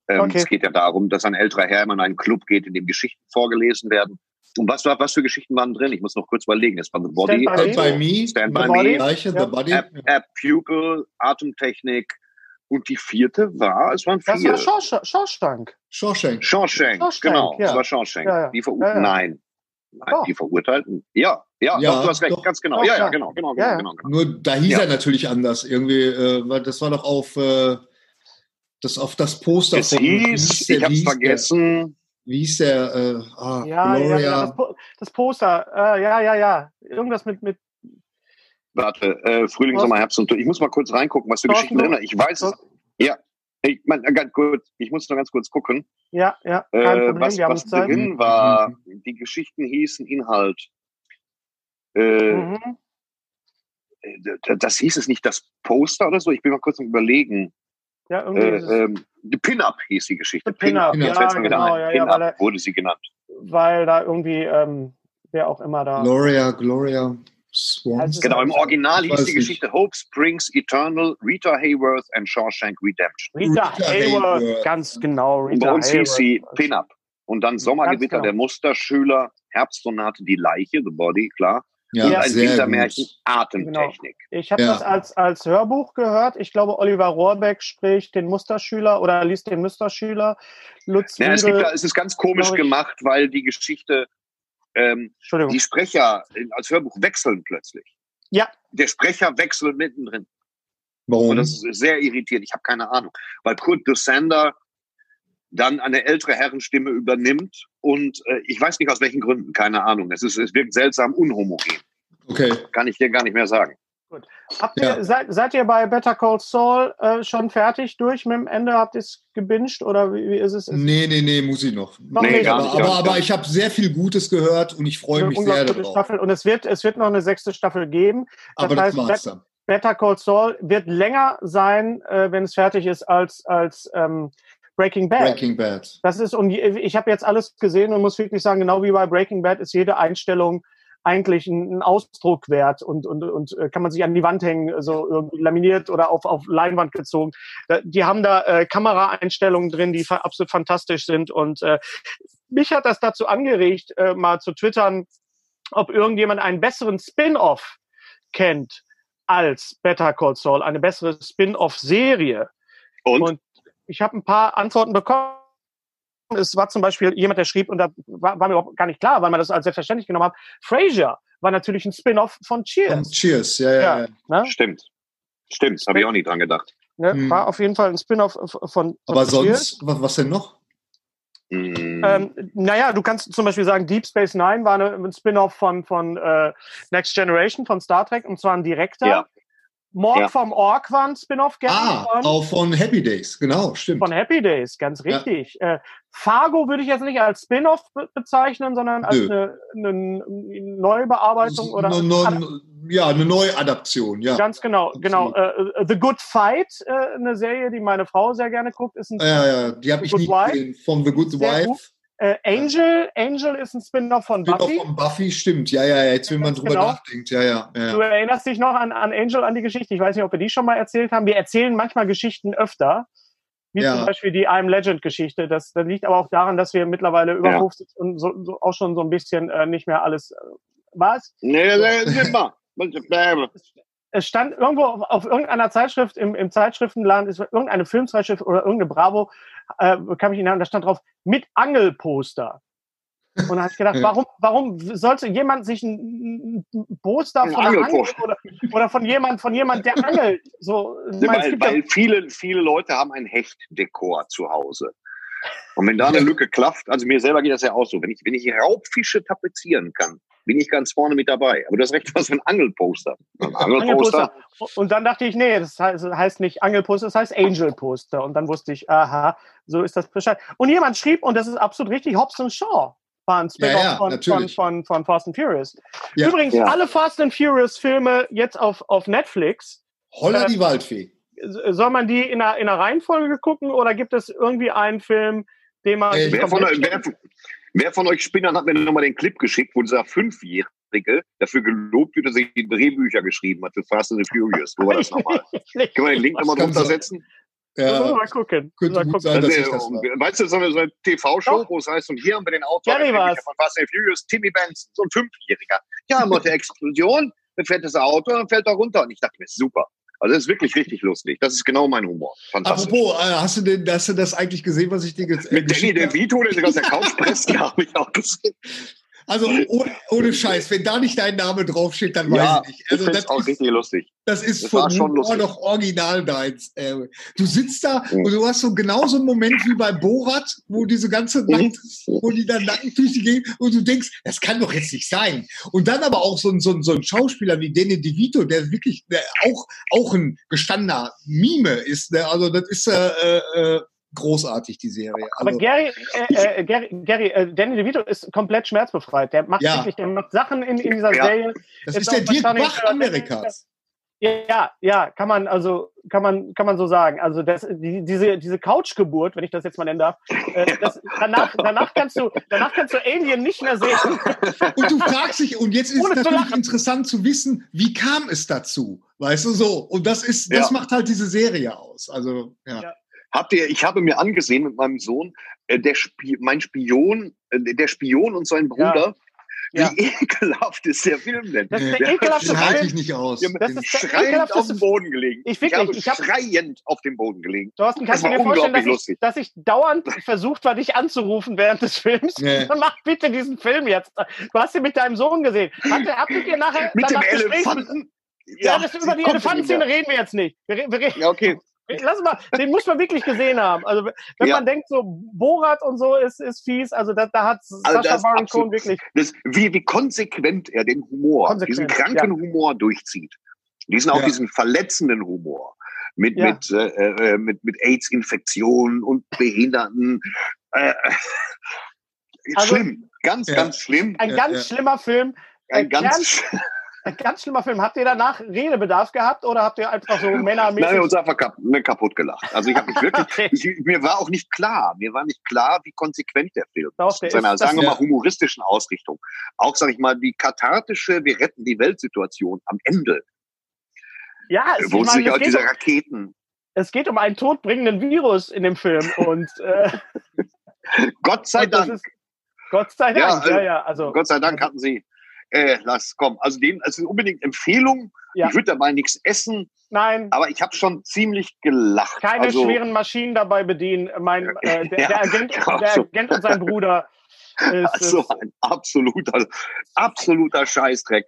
Ähm, okay. Es geht ja darum, dass ein älterer Herr immer in einen Club geht, in dem Geschichten vorgelesen werden. Und was, was für Geschichten waren drin? Ich muss noch kurz überlegen. Es war The Body, Stand by, Me, Stand by Me, Gleiche, The Body, App, App Pupil, Atemtechnik. Und die vierte war, es waren vier. Das war Shawshank. Shawshank. Shawshank, genau. Ja. Das war Shawshank. Ja, ja. Die verurteilten, ja, nein. Nein, oh. die Verurteilten. Ja, ja, ja doch, du hast recht, doch, ganz genau. ja, ja, genau, genau, genau, genau, genau. Nur da hieß er natürlich anders. Irgendwie, äh, das war doch auf äh, das auf das Poster es von. Hieß, ich hab's vergessen. wie hieß der? Äh, ah, ja, Gloria. ja, das, po das, Poster. Äh, ja, ja, ja. Irgendwas mit. mit Warte, äh, Frühling, was? Sommer, Herbst und Ich muss mal kurz reingucken, was für Geschichten drin. Ich weiß es. Ja, ich, mein, ganz kurz, ich muss nur ganz kurz gucken. Ja, ja. Kein äh, Problem, was, was drin Zeit. war, mhm. die Geschichten hießen Inhalt. Äh, mhm. Äh, das hieß es nicht das Poster oder so. Ich bin mal kurz am überlegen. Ja, irgendwie. Äh, ähm, Pin-Up hieß die Geschichte. Pin-Up, Pin ja, genau, ja, Pin ja, wurde sie genannt. Weil da irgendwie, ähm, wer auch immer da. Gloria, Gloria. Swans. Genau, im Original hieß die Geschichte nicht. Hope Springs Eternal, Rita Hayworth and Shawshank Redemption. Rita, Rita Hayworth, Hayworth, ganz genau. Rita Und bei uns Hayworth. hieß sie Pin-Up. Und dann Sommergewitter, genau. der Musterschüler, Herbstsonate, die Leiche, The Body, klar. Ja, ja ein Wintermärchen, Atemtechnik. Genau. Ich habe ja. das als, als Hörbuch gehört. Ich glaube, Oliver Rohrbeck spricht den Musterschüler oder liest den Musterschüler. Lutz ja, es, gibt, es ist ganz komisch gemacht, weil die Geschichte, ähm, die Sprecher als Hörbuch wechseln plötzlich. Ja. Der Sprecher wechselt mittendrin. Warum? Und das ist sehr irritierend. Ich habe keine Ahnung. Weil Kurt Dusander dann eine ältere Herrenstimme übernimmt und äh, ich weiß nicht aus welchen Gründen, keine Ahnung. Es, ist, es wirkt seltsam unhomogen. Okay. Kann ich dir gar nicht mehr sagen. Gut. Habt ja. ihr, seid, seid ihr bei Better Call Saul äh, schon fertig durch mit dem Ende? Habt ihr es gebinged oder wie, wie, ist es? Nee, nee, nee, muss ich noch. noch nee, nicht. Aber, aber, aber, ich habe sehr viel Gutes gehört und ich freue mich sehr darauf. Staffel. Und es wird, es wird noch eine sechste Staffel geben. Das aber heißt, das dann. Better Call Saul wird länger sein, äh, wenn es fertig ist, als, als ähm, Breaking Bad. Breaking Bad. Das ist, und ich habe jetzt alles gesehen und muss wirklich sagen, genau wie bei Breaking Bad ist jede Einstellung eigentlich ein, Ausdruck wert und, und, und äh, kann man sich an die Wand hängen, so irgendwie laminiert oder auf, auf Leinwand gezogen. Die haben da äh, Kameraeinstellungen drin, die absolut fantastisch sind. Und äh, mich hat das dazu angeregt, äh, mal zu twittern, ob irgendjemand einen besseren Spin-off kennt als Better Call Saul, eine bessere Spin-off-Serie. Und? und ich habe ein paar Antworten bekommen. Es war zum Beispiel jemand, der schrieb, und da war, war mir überhaupt gar nicht klar, weil man das als selbstverständlich genommen hat. Frasier war natürlich ein Spin-off von Cheers. Von Cheers, ja, ja. ja, ja. Ne? Stimmt. Stimmt, habe ich auch nicht dran gedacht. Ne? Hm. War auf jeden Fall ein Spin-off von, von Aber sonst, was, was denn noch? Hm. Ähm, naja, du kannst zum Beispiel sagen, Deep Space Nine war eine, ein Spin-off von, von äh, Next Generation von Star Trek und zwar ein direkter. Ja. Morg ja. vom Ork war ein Spin-off gerne. Ah, von, auch von Happy Days, genau, stimmt. Von Happy Days, ganz richtig. Ja. Äh, Fargo würde ich jetzt nicht als Spin-off be bezeichnen, sondern als eine, eine, Neubearbeitung oder. Ne, ne, ja, eine Neuadaption, ja. Ganz genau, genau. Äh, The Good Fight, äh, eine Serie, die meine Frau sehr gerne guckt, ist ein. Ja, ja, die habe ich nie gesehen. Von The Good Wife. Gut. Äh, Angel, Angel ist ein Spin-off von Spin Buffy. von Buffy, stimmt. Ja, ja, jetzt, wenn man drüber genau. nachdenkt. Ja, ja, ja, Du erinnerst dich noch an, an Angel, an die Geschichte. Ich weiß nicht, ob wir die schon mal erzählt haben. Wir erzählen manchmal Geschichten öfter. Wie ja. zum Beispiel die I'm Legend-Geschichte. Das, das liegt aber auch daran, dass wir mittlerweile über ja. 50 und so, so auch schon so ein bisschen äh, nicht mehr alles. Äh, was? Nee, nee, mal. Es stand irgendwo auf, auf, irgendeiner Zeitschrift im, im Zeitschriftenladen, ist irgendeine Filmzeitschrift oder irgendeine Bravo, äh, kam ich hinein, da stand drauf, mit Angelposter. Und da habe ich gedacht, warum, warum sollte jemand sich ein, ein Poster von einem Angel oder, oder, von jemand, von jemand, der angelt? So, weil, weil viele, viele Leute haben ein Hechtdekor zu Hause. Und wenn da eine Lücke klafft, also mir selber geht das ja auch so, wenn ich, wenn ich Raubfische tapezieren kann, bin ich ganz vorne mit dabei. Aber du hast recht, was für ein Angelposter. Ein Angelposter. Und dann dachte ich, nee, das heißt nicht Angelposter, das heißt Angelposter. Und dann wusste ich, aha, so ist das Bescheid. Und jemand schrieb, und das ist absolut richtig, Hobson Shaw war ein Spin-off ja, ja, von, von, von, von, Fast and Furious. Ja, Übrigens, alle Fast and Furious Filme jetzt auf, auf Netflix. Holla äh, die Waldfee. Soll man die in einer, in einer Reihenfolge gucken oder gibt es irgendwie einen Film, den man. Äh, wer, von, wer, Wer von euch Spinnern hat mir nochmal den Clip geschickt, wo dieser Fünfjährige dafür gelobt wird, dass er die Drehbücher geschrieben hat für Fast and the Furious? Wo war das nochmal? Können wir den Link nochmal drunter setzen? Ja, mal gucken. Könnte mal gut sein, dass also, das weißt du, so eine, so eine TV-Show, wo es heißt, und hier haben wir den Autor von Fast and Furious, Timmy Benson, so ein Fünfjähriger. Ja, macht eine Explosion, dann fährt das Auto und fällt da runter. Und ich dachte mir, super. Also das ist wirklich richtig lustig. Das ist genau mein Humor. Apropos, äh, hast du denn, hast du das eigentlich gesehen, was ich dir jetzt Mit Danny DeVito, der sich aus der Couch presst, habe ich auch gesehen. Also ohne, ohne, Scheiß, wenn da nicht dein Name draufsteht, dann ja, weiß ich nicht. Also ich das ist auch richtig lustig. Das ist das von schon lustig. noch original deins. Äh, du sitzt da mhm. und du hast so genauso einen Moment wie bei Borat, wo diese ganze mhm. Nacht, wo die dann Nackentüche gehen und du denkst, das kann doch jetzt nicht sein. Und dann aber auch so ein, so ein, so ein Schauspieler wie Danny DeVito, der wirklich der auch, auch ein gestandener Mime ist. Ne? Also das ist äh, äh, großartig, die Serie. Also, Aber Gary, äh, äh, Gary, Gary äh, Danny DeVito ist komplett schmerzbefreit. Der macht ja. wirklich, der macht Sachen in, in dieser ja. Serie. Das ist, ist der Dirk Bach Amerikas. Ja, ja, kann man also kann man kann man so sagen. Also das, die, diese diese Couchgeburt, wenn ich das jetzt mal nennen darf, äh, das, danach danach kannst du danach kannst du Alien nicht mehr sehen. Und du fragst dich und jetzt ist es natürlich interessant zu wissen, wie kam es dazu, weißt du so? Und das ist das ja. macht halt diese Serie aus. Also ja. ja. Habt ihr, ich habe mir angesehen mit meinem Sohn, äh, der Sp mein Spion, äh, der Spion und sein Bruder. Ja. Wie ja. ekelhaft ist der Film denn? Das ist der ekelhafte Film. halte ich nicht aus. Ja, das ist schreiend auf dem Boden gelegen. Ich, wirklich, ich habe ich hab, schreiend auf dem Boden gelegen. Thorsten, kannst du dir vorstellen, dass ich, dass ich, dauernd versucht war, dich anzurufen während des Films? Nee. Mach bitte diesen Film jetzt. Du hast ihn mit deinem Sohn gesehen. Hatte, habt ihr nachher mit dem Elefanten? Ja, ja, das über die Elefantenszene reden wir jetzt nicht. Wir, wir reden, ja, okay. Lass mal, den muss man wirklich gesehen haben. Also wenn ja. man denkt, so Borat und so ist, ist fies, also da, da hat also Sascha Baron Cohen wirklich. Das, wie, wie konsequent er den Humor, diesen kranken ja. Humor durchzieht. Diesen auch ja. diesen verletzenden Humor. Mit, mit, äh, äh, mit, mit AIDS-Infektionen und Behinderten. Äh, also, schlimm, ganz, ganz schlimm. Ein ganz schlimmer Film. Ein ganz, ein ganz schlimmer Film. Habt ihr danach Redebedarf gehabt oder habt ihr einfach so männermäßig... Nein, wir haben uns einfach kap ne, kaputt gelacht. Also ich habe mich wirklich... okay. ich, mir war auch nicht klar, mir war nicht klar, wie konsequent der Film Doch. In seiner, ist, sagen wir mal, humoristischen Ausrichtung. Auch, sage ich mal, die kathartische Wir retten die Welt-Situation am Ende. Ja, es, wo sich auch diese Raketen... Es geht um einen todbringenden Virus in dem Film und... Äh, Gott sei Dank. Ist, Gott sei Dank, ja, ja, ja. Also, Gott sei Dank hatten sie äh, lass komm. Also den, also unbedingt Empfehlung. Ja. Ich würde dabei nichts essen. Nein. Aber ich habe schon ziemlich gelacht. Keine also, schweren Maschinen dabei bedienen. Mein, äh, der, ja, der, Agent, genau der Agent und sein Bruder. Ist, also ein absoluter, absoluter Scheißdreck.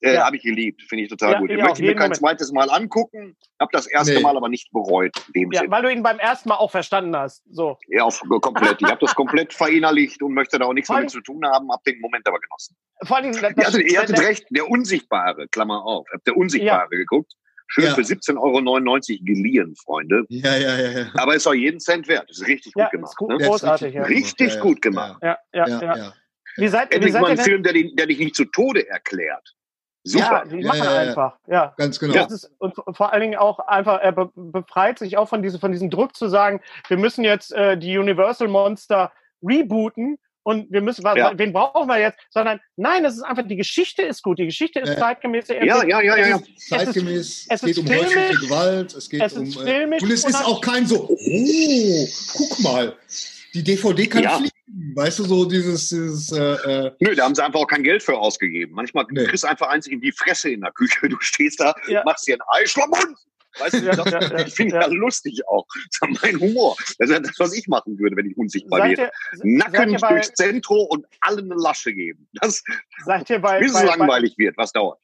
Äh, ja. Habe ich geliebt, finde ich total ja, gut. Ich möchte mir kein Moment. zweites Mal angucken, habe das erste nee. Mal aber nicht bereut. Dem ja, Sinn. weil du ihn beim ersten Mal auch verstanden hast. So. Ja, auf, komplett. Ich habe das komplett verinnerlicht und möchte da auch nichts damit zu tun haben, habe den Moment aber genossen. Vor allem, das, ihr hattet, ihr hattet recht, der Unsichtbare, Klammer auf, habt der Unsichtbare geguckt. Schön ja. für 17,99 Euro geliehen, Freunde. Ja, ja, ja, ja. Aber ist auch jeden Cent wert. Das ist richtig gut gemacht. Ist gut, ne? Großartig, ja. Richtig gut gemacht. Ja, ja, ja. Wie seid, Endlich wie seid mal ein Film, der, der dich nicht zu Tode erklärt. Super. Ja, die machen ja, einfach. Ja, ganz genau. Ist, und vor allen Dingen auch einfach, er be befreit sich auch von, diese, von diesem Druck zu sagen, wir müssen jetzt äh, die Universal Monster rebooten und wir müssen, ja. wen brauchen wir jetzt? Sondern nein, es ist einfach, die Geschichte ist gut, die Geschichte ist zeitgemäß. Ja, ja, ja, ja, ja. Zeitgemäß, es, es geht um häusliche Gewalt, es geht es um. Äh, und es ist auch kein so, oh, guck mal, die DVD kann ja. fliegen. Weißt du, so dieses. dieses äh, äh Nö, da haben sie einfach auch kein Geld für ausgegeben. Manchmal nee. kriegst du einfach eins in die Fresse in der Küche. Du stehst da, ja. machst dir ein Ei, Schlammhund! Weißt du, das, ja, ja, ich finde ja. das lustig auch. Das ist mein Humor. Das ist das, was ich machen würde, wenn ich unsichtbar seid wäre. Ihr, Nacken durchs Zentrum und allen eine Lasche geben. Das, seid ihr bei, bis es langweilig bei, wird, was dauert.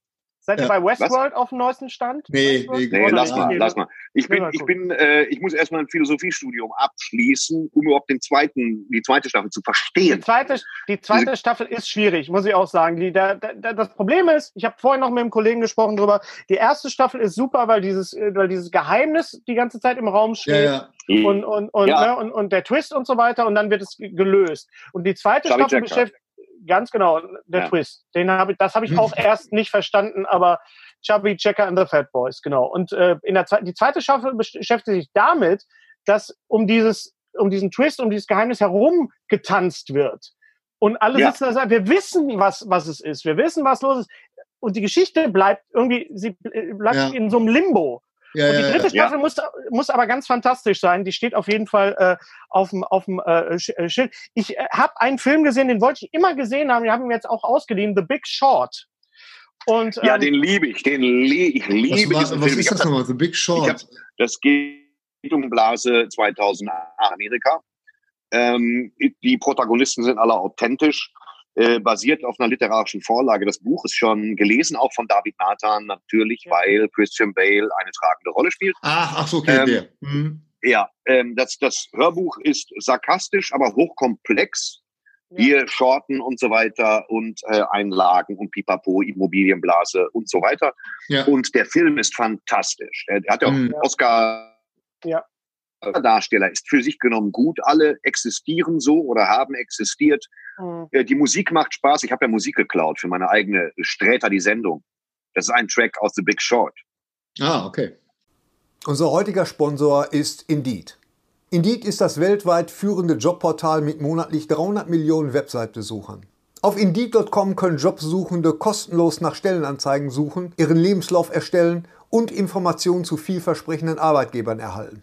Seid ihr bei Westworld Was? auf dem neuesten Stand? Nee, nee, nee lass mal, lass mal. Ich bin, ich bin, äh, ich muss erstmal ein Philosophiestudium abschließen, um überhaupt den zweiten, die zweite Staffel zu verstehen. Die zweite, die zweite Diese Staffel ist schwierig, muss ich auch sagen. Die, der, der, das Problem ist, ich habe vorhin noch mit einem Kollegen gesprochen drüber. Die erste Staffel ist super, weil dieses, äh, weil dieses Geheimnis die ganze Zeit im Raum steht. Ja, ja. Und, und, und, ja. ne, und, und der Twist und so weiter und dann wird es gelöst. Und die zweite Staffel beschäftigt ganz genau, der ja. Twist. Den habe ich, das habe ich auch erst nicht verstanden, aber Chubby Checker and the Fat Boys, genau. Und äh, in der die zweite Staffel beschäftigt sich damit, dass um dieses, um diesen Twist, um dieses Geheimnis herum getanzt wird. Und alle ja. sitzen da und sagen, wir wissen, was, was es ist. Wir wissen, was los ist. Und die Geschichte bleibt irgendwie, sie bleibt ja. in so einem Limbo. Ja, und die dritte ja, Staffel ja. Muss, muss aber ganz fantastisch sein. Die steht auf jeden Fall äh, auf dem auf dem äh, äh, Schild. Ich äh, habe einen Film gesehen, den wollte ich immer gesehen haben. Wir haben ihn jetzt auch ausgeliehen, The Big Short. Und, ähm, ja, den liebe ich. Den li ich liebe was, was Film. ist das nochmal? The Big Short. Hab, das geht um Blase 2008 Amerika. Ähm, die Protagonisten sind alle authentisch. Äh, basiert auf einer literarischen Vorlage. Das Buch ist schon gelesen, auch von David Nathan, natürlich, ja. weil Christian Bale eine tragende Rolle spielt. Ach, ach so, okay. Ähm, mhm. Ja, ähm, das, das Hörbuch ist sarkastisch, aber hochkomplex. Ja. Hier Shorten und so weiter und äh, Einlagen und Pipapo, Immobilienblase und so weiter. Ja. Und der Film ist fantastisch. Er, er hat ja auch mhm. Oscar ja. Darsteller ist für sich genommen gut. Alle existieren so oder haben existiert. Mhm. Die Musik macht Spaß. Ich habe ja Musik geklaut für meine eigene Sträter, die Sendung. Das ist ein Track aus The Big Short. Ah, okay. Unser heutiger Sponsor ist Indeed. Indeed ist das weltweit führende Jobportal mit monatlich 300 Millionen Website-Besuchern. Auf Indeed.com können Jobsuchende kostenlos nach Stellenanzeigen suchen, ihren Lebenslauf erstellen und Informationen zu vielversprechenden Arbeitgebern erhalten.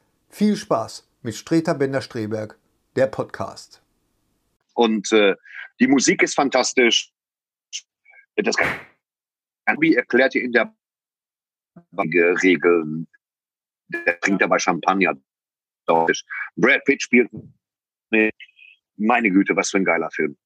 viel Spaß mit Streter Bender-Streberg, der Podcast. Und äh, die Musik ist fantastisch. Das wie erklärt ihr in der Regeln. Der trinkt dabei Champagner. Brad Pitt spielt. Meine Güte, was für ein geiler Film.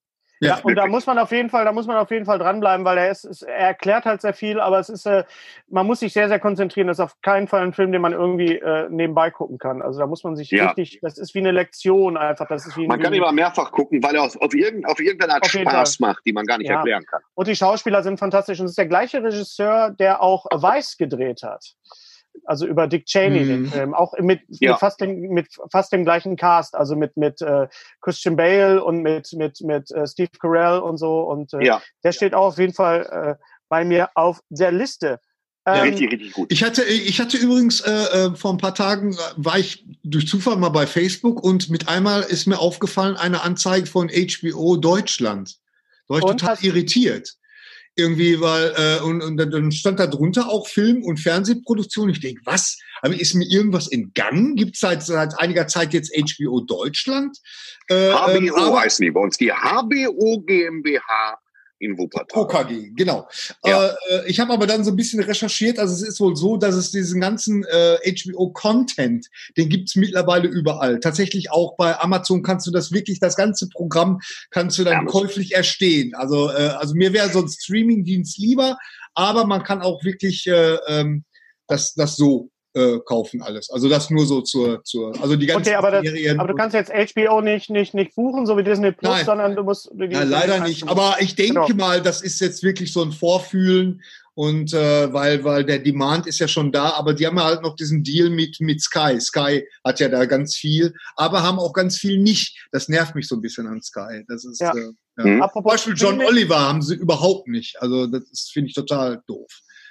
Ja, und da muss man auf jeden Fall, da muss man auf jeden Fall dranbleiben, weil er ist, ist er erklärt halt sehr viel, aber es ist, äh, man muss sich sehr, sehr konzentrieren. Das ist auf keinen Fall ein Film, den man irgendwie äh, nebenbei gucken kann. Also da muss man sich ja. richtig, das ist wie eine Lektion einfach. Das ist wie man kann immer mehrfach gucken, weil er auf, auf, irgendein, auf irgendeine Art Spaß Fall. macht, die man gar nicht ja. erklären kann. Und die Schauspieler sind fantastisch. Und es ist der gleiche Regisseur, der auch Weiß gedreht hat also über Dick Cheney, mhm. den Film, auch mit, ja. mit, fast dem, mit fast dem gleichen Cast, also mit mit äh, Christian Bale und mit mit mit äh, Steve Carell und so und äh, ja. der steht auch auf jeden Fall äh, bei mir auf der Liste. Ja, ähm, richtig, richtig gut. Ich hatte, ich hatte übrigens äh, äh vor ein paar Tagen äh, war ich durch Zufall mal bei Facebook und mit einmal ist mir aufgefallen eine Anzeige von HBO Deutschland. Da war ich und total irritiert irgendwie, weil äh, und, und dann stand da drunter auch Film- und Fernsehproduktion. Ich denke, was? Aber ist mir irgendwas entgangen? Gibt es seit, seit einiger Zeit jetzt HBO Deutschland? Äh, HBO ähm, aber, heißen die bei uns, die HBO GmbH in Wuppertal. OKG, genau. Ja. Äh, ich habe aber dann so ein bisschen recherchiert. Also es ist wohl so, dass es diesen ganzen äh, HBO-Content, den gibt's mittlerweile überall. Tatsächlich auch bei Amazon kannst du das wirklich, das ganze Programm kannst du dann ja, käuflich erstehen. Also, äh, also mir wäre so ein Streaming-Dienst lieber, aber man kann auch wirklich äh, ähm, das, das so äh, kaufen alles. Also das nur so zur, zur also die ganzen okay, aber, das, aber du kannst jetzt HBO nicht, nicht, nicht buchen, so wie Disney Plus, Nein. sondern du musst. Die, Nein, leider nicht. Aber ich denke genau. mal, das ist jetzt wirklich so ein Vorfühlen und äh, weil, weil der Demand ist ja schon da, aber die haben ja halt noch diesen Deal mit, mit Sky. Sky hat ja da ganz viel, aber haben auch ganz viel nicht. Das nervt mich so ein bisschen an Sky. Das ist ja. Äh, ja. Mhm. Zum Beispiel John Oliver haben sie überhaupt nicht. Also das finde ich total doof.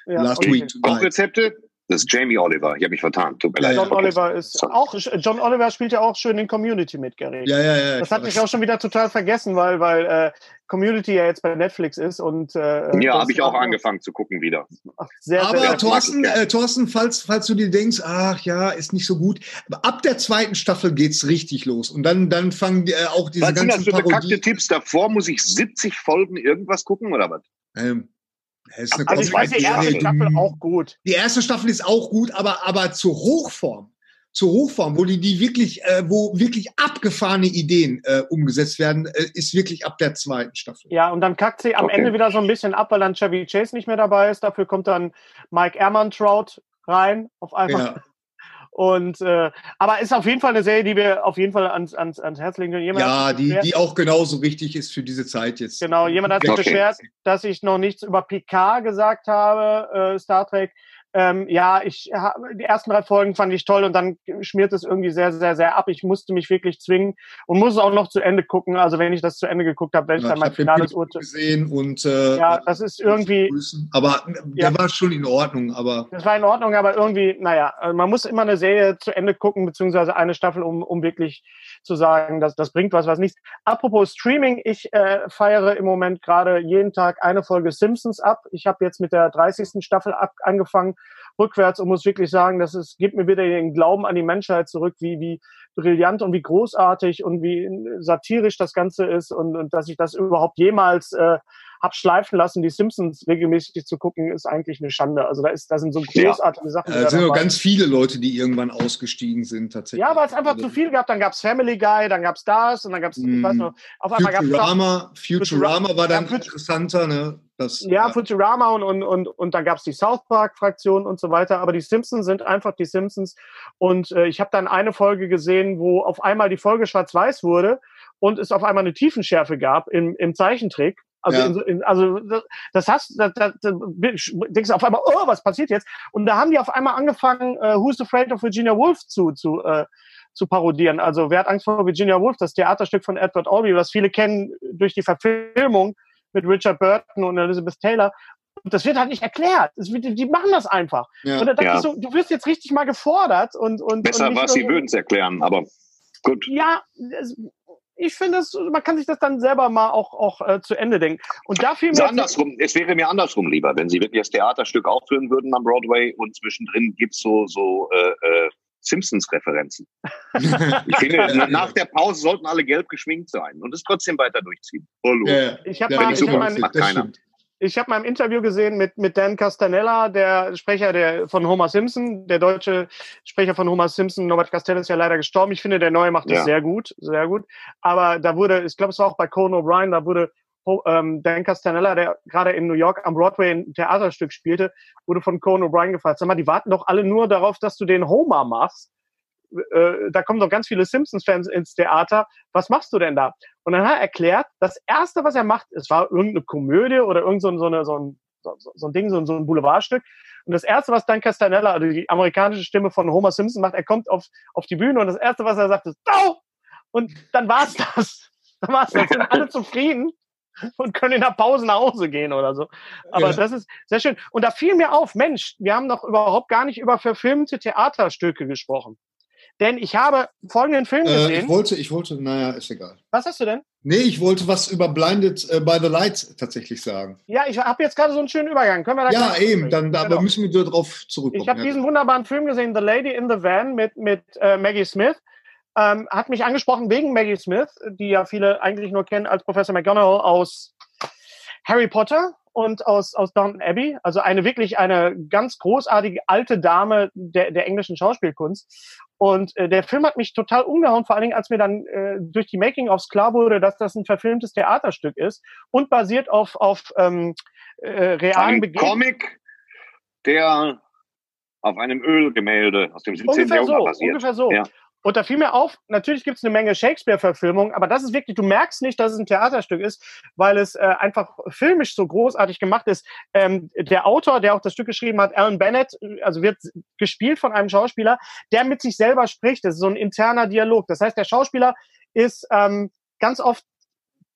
Ja, Last okay. Week Tonight. Rezepte das ist Jamie Oliver. Ich habe mich vertan. Tut mir leid. John Oliver ist auch. John Oliver spielt ja auch schön in Community mit, Gary. Ja, ja, ja. Das hat mich auch schon wieder total vergessen, weil, weil äh, Community ja jetzt bei Netflix ist und. Äh, ja, habe ich auch angefangen zu gucken wieder. Ach, sehr, Aber sehr Thorsten, äh, Thorsten, falls, falls du dir denkst, ach ja, ist nicht so gut. Aber ab der zweiten Staffel geht's richtig los und dann, dann fangen äh, auch diese was ganzen sind das für bekackte Tipps? Davor muss ich 70 Folgen irgendwas gucken oder was? Ähm, also ich weiß, die erste Staffel auch gut. Die erste Staffel ist auch gut, aber, aber zur Hochform, zur Hochform, wo die, die wirklich, äh, wo wirklich abgefahrene Ideen äh, umgesetzt werden, äh, ist wirklich ab der zweiten Staffel. Ja, und dann kackt sie am okay. Ende wieder so ein bisschen ab, weil dann Chevy Chase nicht mehr dabei ist. Dafür kommt dann Mike Ehrmantraut rein auf einmal. Ja. Und äh, aber ist auf jeden Fall eine Serie, die wir auf jeden Fall ans, ans, ans Herz legen können. Jemand ja, die, die auch genauso wichtig ist für diese Zeit jetzt. Genau, jemand hat sich okay. beschwert, dass ich noch nichts über Picard gesagt habe, äh, Star Trek ähm, ja, ich die ersten drei Folgen fand ich toll und dann schmiert es irgendwie sehr, sehr, sehr ab. Ich musste mich wirklich zwingen und muss es auch noch zu Ende gucken. Also wenn ich das zu Ende geguckt habe, werde ich ja, dann mein finales Urteil gesehen und äh, ja, das ist irgendwie. Aber der ja, war schon in Ordnung. Aber das war in Ordnung, aber irgendwie, naja, also man muss immer eine Serie zu Ende gucken beziehungsweise eine Staffel, um, um wirklich zu sagen, dass das bringt was, was nichts. Apropos Streaming, ich äh, feiere im Moment gerade jeden Tag eine Folge Simpsons ab. Ich habe jetzt mit der 30. Staffel ab, angefangen rückwärts und muss wirklich sagen, dass es gibt mir wieder den Glauben an die Menschheit zurück, wie, wie brillant und wie großartig und wie satirisch das Ganze ist und, und dass ich das überhaupt jemals äh, hab schleifen lassen, die Simpsons regelmäßig zu gucken, ist eigentlich eine Schande. Also da ist, da sind so großartige ja. Sachen. Da sind noch ganz viele Leute, die irgendwann ausgestiegen sind tatsächlich. Ja, weil es einfach also, zu viel gab. Dann gab's Family Guy, dann gab's das und dann gab's, mm, ich weiß noch, auf einmal gab's Futurama, Futurama war dann ja, interessanter, ne? Das, ja, ja, Futurama und, und, und, und dann gab's die South Park-Fraktion und so weiter. Aber die Simpsons sind einfach die Simpsons. Und äh, ich habe dann eine Folge gesehen, wo auf einmal die Folge schwarz-weiß wurde und es auf einmal eine Tiefenschärfe gab im, im Zeichentrick. Also, ja. in, in, also das hast, das, das, das, denkst du auf einmal, oh, was passiert jetzt? Und da haben die auf einmal angefangen, uh, Who's Afraid of Virginia Woolf zu, zu, uh, zu parodieren. Also wer hat Angst vor Virginia Woolf? Das Theaterstück von Edward Albee, was viele kennen durch die Verfilmung mit Richard Burton und Elizabeth Taylor. Und das wird halt nicht erklärt. Wird, die machen das einfach. Ja. Und da dachte ja. ich so, du wirst jetzt richtig mal gefordert und und besser und was sie würden es erklären, aber gut. Ja, ich finde es, man kann sich das dann selber mal auch, auch äh, zu Ende denken. Und dafür es, andersrum, es wäre mir andersrum lieber, wenn sie wirklich das Theaterstück aufführen würden am Broadway und zwischendrin gibt's so, so äh, äh, Simpsons-Referenzen. ich finde, nach der Pause sollten alle gelb geschminkt sein und es trotzdem weiter durchziehen. Hallo. Ja, ja. Ich habe ja, mal, ich hab mal, macht keiner. Ich habe mal im Interview gesehen mit, mit Dan Castanella, der Sprecher der, von Homer Simpson, der deutsche Sprecher von Homer Simpson. Norbert Castell ist ja leider gestorben. Ich finde, der Neue macht das ja. sehr gut, sehr gut. Aber da wurde, ich glaube, es war auch bei Conan O'Brien, da wurde ähm, Dan Castanella, der gerade in New York am Broadway ein Theaterstück spielte, wurde von Conan O'Brien gefragt, sag mal, die warten doch alle nur darauf, dass du den Homer machst. Äh, da kommen doch ganz viele Simpsons-Fans ins Theater. Was machst du denn da? Und dann hat er erklärt, das erste, was er macht, es war irgendeine Komödie oder irgend so, so, eine, so, ein, so, so ein Ding, so, so ein Boulevardstück. Und das erste, was Dan Castanella, also die amerikanische Stimme von Homer Simpson macht, er kommt auf, auf die Bühne und das erste, was er sagt, ist, Au! Und dann war's das. Dann war's das. Sind alle zufrieden und können in der Pause nach Hause gehen oder so. Aber ja. das ist sehr schön. Und da fiel mir auf, Mensch, wir haben noch überhaupt gar nicht über verfilmte Theaterstücke gesprochen. Denn ich habe folgenden Film gesehen. Äh, ich wollte, ich wollte, naja, ist egal. Was hast du denn? Nee, ich wollte was über Blinded äh, by the Light tatsächlich sagen. Ja, ich habe jetzt gerade so einen schönen Übergang. Können wir da Ja, eben, dann genau. aber müssen wir darauf zurückkommen. Ich habe ja. diesen wunderbaren Film gesehen, The Lady in the Van mit, mit äh, Maggie Smith. Ähm, hat mich angesprochen wegen Maggie Smith, die ja viele eigentlich nur kennen als Professor McGonagall aus Harry Potter und aus, aus Downton Abbey. Also eine wirklich eine ganz großartige alte Dame der, der englischen Schauspielkunst. Und äh, der Film hat mich total umgehauen, vor allen Dingen, als mir dann äh, durch die Making-ofs klar wurde, dass das ein verfilmtes Theaterstück ist und basiert auf, auf ähm, äh, realen Begebenheiten. Comic, der auf einem Ölgemälde aus dem 17. Ungefähr Jahrhundert so, basiert. Ungefähr so. Ja. Und da fiel mir auf, natürlich gibt es eine Menge Shakespeare-Verfilmungen, aber das ist wirklich, du merkst nicht, dass es ein Theaterstück ist, weil es äh, einfach filmisch so großartig gemacht ist. Ähm, der Autor, der auch das Stück geschrieben hat, Alan Bennett, also wird gespielt von einem Schauspieler, der mit sich selber spricht. Das ist so ein interner Dialog. Das heißt, der Schauspieler ist ähm, ganz oft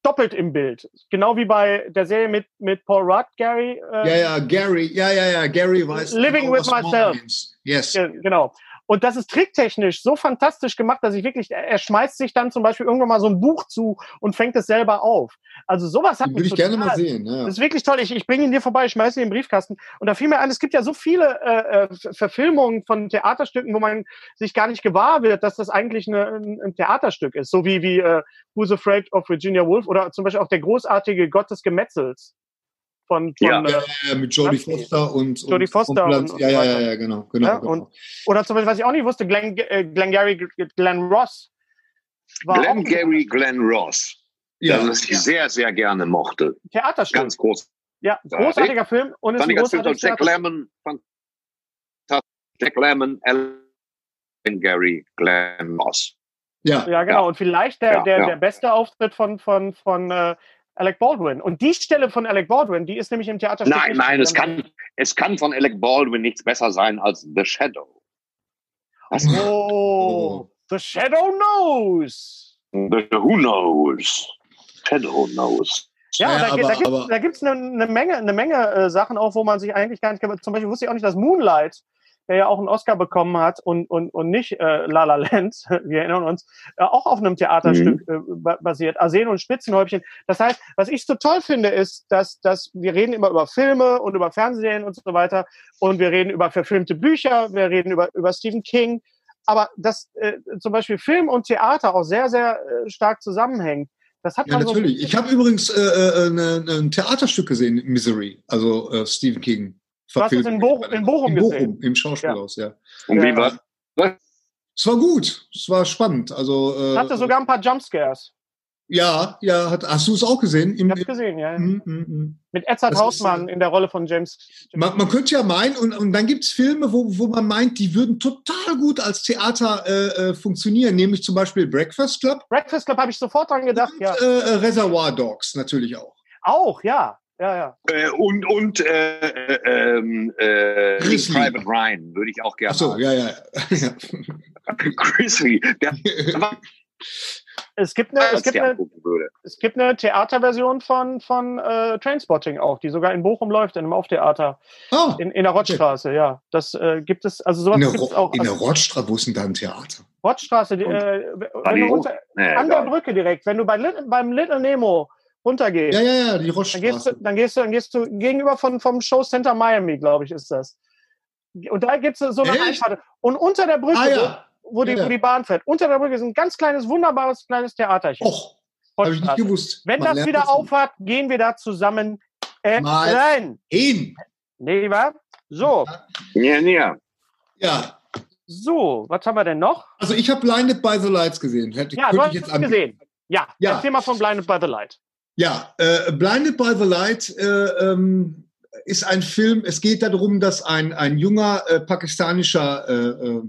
doppelt im Bild. Genau wie bei der Serie mit, mit Paul Rudd, Gary. Äh, ja, ja, Gary, ja, ja, ja, Gary weiß. Living genau, with myself. Yes. Genau. Und das ist tricktechnisch so fantastisch gemacht, dass ich wirklich, er schmeißt sich dann zum Beispiel irgendwann mal so ein Buch zu und fängt es selber auf. Also sowas hat Würde ich total, gerne mal sehen. Ja. Das ist wirklich toll. Ich, ich bringe ihn dir vorbei, ich schmeiße ihn in den Briefkasten. Und da fiel mir ein, es gibt ja so viele äh, äh Verfilmungen von Theaterstücken, wo man sich gar nicht gewahr wird, dass das eigentlich eine, ein, ein Theaterstück ist. So wie, wie äh, Who's Afraid of Virginia Woolf oder zum Beispiel auch der großartige Gott des Gemetzels von, von ja, äh, ja, mit Jodie Foster und, Jodie Foster und, und, und ja, ja, ja, ja, genau, genau, ja, genau. Und, oder zum Beispiel, was ich auch nicht wusste, Glenn, äh, Glenn Gary, Glenn Ross. Glenn Gary, Glenn Ross. Ja, das ich sehr, sehr gerne mochte. Theaterstück. Ganz groß. Ja, großartiger Film. Und ist ein großartiger Jack Lemmon, Jack Lemmon, Glenn Gary, Glenn Ross. Ja, ja genau. Ja. Und vielleicht der, der, der beste Auftritt von, von, von äh, Alec Baldwin. Und die Stelle von Alec Baldwin, die ist nämlich im Theater. Nein, nein, es kann, es kann von Alec Baldwin nichts besser sein als The Shadow. Was? Oh, The Shadow knows. The Who knows. Shadow knows. Ja, ja da, aber, da gibt es eine, eine, Menge, eine Menge äh, Sachen auch, wo man sich eigentlich gar nicht. Zum Beispiel wusste ich auch nicht, dass Moonlight der ja auch einen Oscar bekommen hat und, und, und nicht äh, La La Land, wir erinnern uns, äh, auch auf einem Theaterstück mhm. äh, basiert. Arsen und Spitzenhäubchen. Das heißt, was ich so toll finde, ist, dass, dass wir reden immer über Filme und über Fernsehen und so weiter und wir reden über verfilmte Bücher, wir reden über, über Stephen King, aber dass äh, zum Beispiel Film und Theater auch sehr, sehr äh, stark zusammenhängt. Das hat ja, natürlich. So ich habe übrigens äh, äh, ne, ne, ein Theaterstück gesehen, Misery, also äh, Stephen King. Du hast es in, Bo in Bochum, in Bochum Im Schauspielhaus, ja. ja. Und wie war es? war gut, es war spannend. Also, äh, hatte sogar ein paar Jumpscares. Ja, ja, hat, hast du es auch gesehen? Im, ich hab's gesehen, ja. Mm, mm, mm. Mit Edzard Hausmann ist, in der Rolle von James. Man, man könnte ja meinen, und, und dann gibt es Filme, wo, wo man meint, die würden total gut als Theater äh, äh, funktionieren, nämlich zum Beispiel Breakfast Club. Breakfast Club habe ich sofort dran gedacht, und, ja. Äh, Reservoir Dogs natürlich auch. Auch, ja ja, ja. Äh, und und äh, äh, ähm, äh, Private Ryan würde ich auch gerne. Ach so, ja, ja. ja. Grizzly. Der, es gibt eine, es gibt eine, es gibt eine Theaterversion von, von äh, Trainspotting auch, die sogar in Bochum läuft, in einem Auftheater. Oh, in, in der Rottstraße, okay. ja. Das äh, gibt es, also sowas in der, auch. In der also, Rottstraße, wo ist denn da ein Theater? Rottstraße, die, äh, wenn du nee, an der Brücke direkt, wenn du bei, beim Little Nemo runtergehst. Ja, ja, ja, die Rossstraße. Dann gehst du, dann gehst du, dann gehst du gegenüber von, vom Show Center Miami, glaube ich, ist das. Und da gibt es so eine Einfahrt. Und unter der Brücke, ah, ja. wo, die, ja, ja. wo die Bahn fährt, unter der Brücke ist ein ganz kleines, wunderbares kleines Theaterchen. Och, habe ich nicht gewusst. Wenn Man das wieder aufhat, gehen wir da zusammen Äh, nein. Hin. Nee, wa? So. Ja, ja. Ja. So, was haben wir denn noch? Also ich habe Blinded by the Lights gesehen. Hätte, ja, du hast es gesehen. Ja, ja. erzähl mal von Blinded by the Light. Ja, äh, Blinded by the Light äh, ähm, ist ein Film, es geht darum, dass ein, ein junger äh, pakistanischer, äh, äh,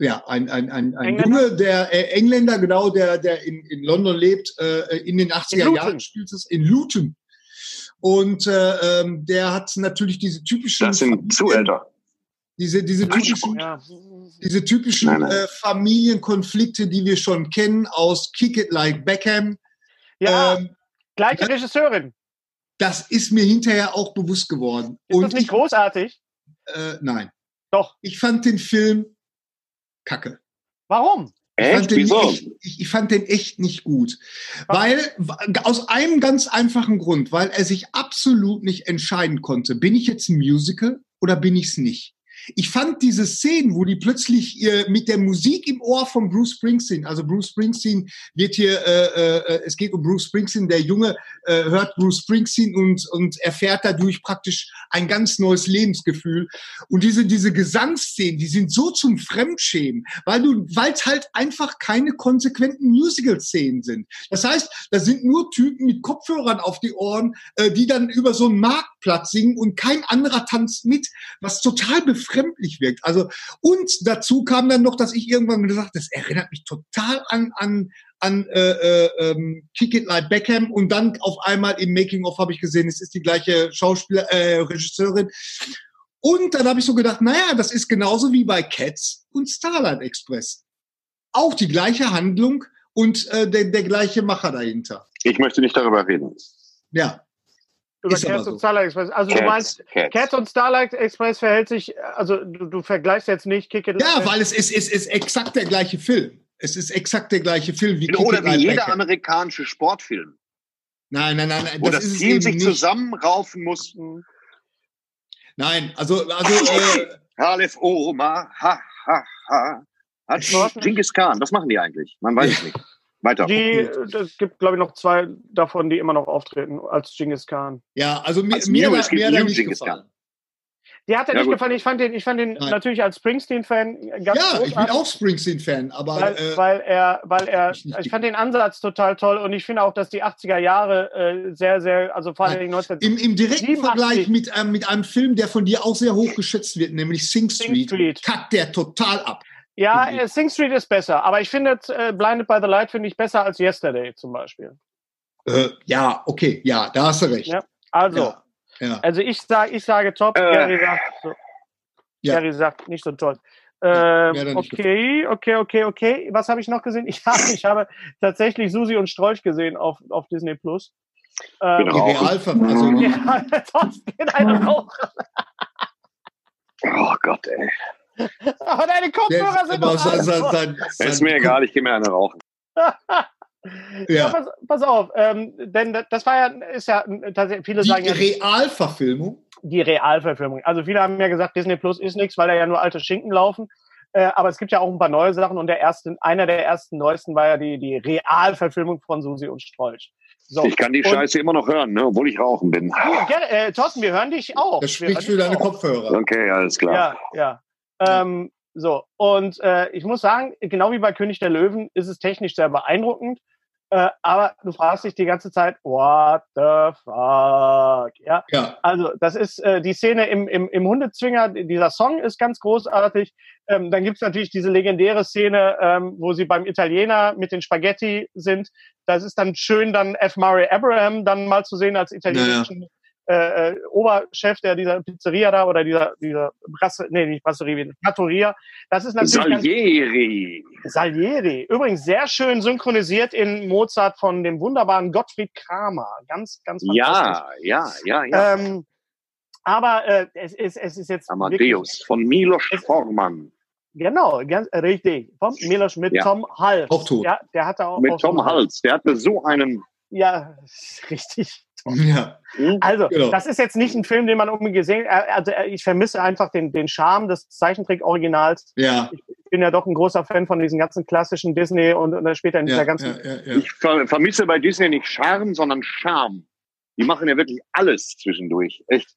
ja, ein, ein, ein, ein Junge, der äh, Engländer, genau, der, der in, in London lebt, äh, in den 80er in Jahren spielt es, in Luton. Und äh, ähm, der hat natürlich diese typischen. Das sind zu älter. Diese, diese typischen, ja. diese typischen nein, nein. Äh, Familienkonflikte, die wir schon kennen aus Kick It Like Beckham. Ja, ähm, gleiche Regisseurin. Das ist mir hinterher auch bewusst geworden. Ist Und das nicht ich, großartig? Äh, nein. Doch. Ich fand den Film kacke. Warum? Ich fand, echt, ich, ich fand, den echt, nicht gut. Weil, aus einem ganz einfachen Grund, weil er sich absolut nicht entscheiden konnte, bin ich jetzt ein Musical oder bin ich es nicht? Ich fand diese Szenen, wo die plötzlich äh, mit der Musik im Ohr von Bruce Springsteen, also Bruce Springsteen wird hier, äh, äh, es geht um Bruce Springsteen, der Junge äh, hört Bruce Springsteen und, und erfährt dadurch praktisch ein ganz neues Lebensgefühl. Und diese, diese Gesangsszenen, die sind so zum Fremdschämen, weil du, weil es halt einfach keine konsequenten Musical-Szenen sind. Das heißt, da sind nur Typen mit Kopfhörern auf die Ohren, äh, die dann über so einen Marktplatz singen und kein anderer tanzt mit, was total befreit befremdlich wirkt. Also, und dazu kam dann noch, dass ich irgendwann gesagt das erinnert mich total an, an, an äh, äh, ähm, Kick It Like Beckham und dann auf einmal im Making-of habe ich gesehen, es ist die gleiche Schauspieler, äh, Regisseurin. Und dann habe ich so gedacht, naja, das ist genauso wie bei Cats und Starlight Express. Auch die gleiche Handlung und äh, der, der gleiche Macher dahinter. Ich möchte nicht darüber reden. Ja, über ist Cats und Starlight Express. Also Cats, du meinst, Cats. Cats. und Starlight Express verhält sich, also du, du vergleichst jetzt nicht Kick It Ja, weil es ist, es ist exakt der gleiche Film. Es ist exakt der gleiche Film wie Oder Kick wie jeder Back. amerikanische Sportfilm. Nein, nein, nein. Wo das, das Team sich nicht. zusammenraufen mussten. Nein, also, also. äh, Halef Oma, ha, ha, ha. Hat Genghis Khan, was machen die eigentlich? Man weiß es nicht. Weiter. Die, es gibt, glaube ich, noch zwei davon, die immer noch auftreten als Genghis Khan. Ja, also mir, mir, mir, mir hat er nicht gefallen. Die hat er ja, nicht gut. gefallen. Ich fand den, ich fand den natürlich als Springsteen-Fan ganz Ja, großartig, ich bin auch Springsteen-Fan, aber. Weil, äh, weil, er, weil er, ich, ich fand den Ansatz total toll und ich finde auch, dass die 80er Jahre äh, sehr, sehr, also vor allem 19. Im, Im direkten Vergleich mit, ähm, mit einem Film, der von dir auch sehr hoch geschätzt wird, nämlich Sing Street, Sing Street. kackt der total ab. Ja, äh, Sing Street ist besser, aber ich finde äh, Blinded by the Light finde ich besser als Yesterday zum Beispiel. Äh, ja, okay, ja, da hast du recht. Ja, also, ja, ja. also ich sage, ich sage top. Äh, Gary sagt, so. ja. Gary sagt nicht so toll. Ähm, okay, okay, okay, okay. Was habe ich noch gesehen? Ich habe, ich habe tatsächlich Susi und Strolch gesehen auf, auf Disney Plus. Ähm, die Realverfassung. Also, ja, sonst geht einer Raucher. oh Gott, ey. Aber deine Kopfhörer sind doch sein, sein, sein, sein, Ist mir egal, ich gehe mir eine rauchen. ja. ja pass, pass, auf, ähm, denn das war ja, ist ja tatsächlich, viele die sagen ja. Die Realverfilmung? Die Realverfilmung. Also viele haben ja gesagt, Disney Plus ist nichts, weil da ja nur alte Schinken laufen. Äh, aber es gibt ja auch ein paar neue Sachen und der erste, einer der ersten neuesten war ja die, die Realverfilmung von Susi und Strolch. So. Ich kann die Scheiße und, immer noch hören, ne, obwohl ich rauchen bin. Ja, äh, Thorsten, wir hören dich auch. Das spricht für deine auch. Kopfhörer. Okay, alles klar. Ja, ja. Ähm, so, und äh, ich muss sagen, genau wie bei König der Löwen ist es technisch sehr beeindruckend. Äh, aber du fragst dich die ganze Zeit, what the fuck? Ja. ja. Also, das ist äh, die Szene im, im, im Hundezwinger, dieser Song ist ganz großartig. Ähm, dann gibt's natürlich diese legendäre Szene, ähm, wo sie beim Italiener mit den Spaghetti sind. Das ist dann schön, dann F. Murray Abraham dann mal zu sehen als italienischen äh, äh, Oberchef der dieser Pizzeria da oder dieser dieser Brasse, nee, nicht Brasserie, Trattoria. Das ist natürlich Salieri. Ganz, Salieri. Übrigens sehr schön synchronisiert in Mozart von dem wunderbaren Gottfried Kramer. Ganz ganz Ja, ja, ja, ja. Ähm, aber äh, es, ist, es ist jetzt Amadeus wirklich, von Milos Forman. Genau, ganz richtig. Von Milos mit ja. Tom Hals. Auch tot. Ja, der hatte auch. Mit auch Tom Hals. Der hatte so einen. Ja, richtig. Ja. Hm? Also, genau. das ist jetzt nicht ein Film, den man unbedingt gesehen hat. Also, äh, ich vermisse einfach den, den Charme des Zeichentrick-Originals. Ja. Ich bin ja doch ein großer Fan von diesen ganzen klassischen Disney und, und später in dieser ganzen. Ja, ja, ich ver vermisse bei Disney nicht Charme, sondern Charme. Die machen ja wirklich alles zwischendurch. Echt.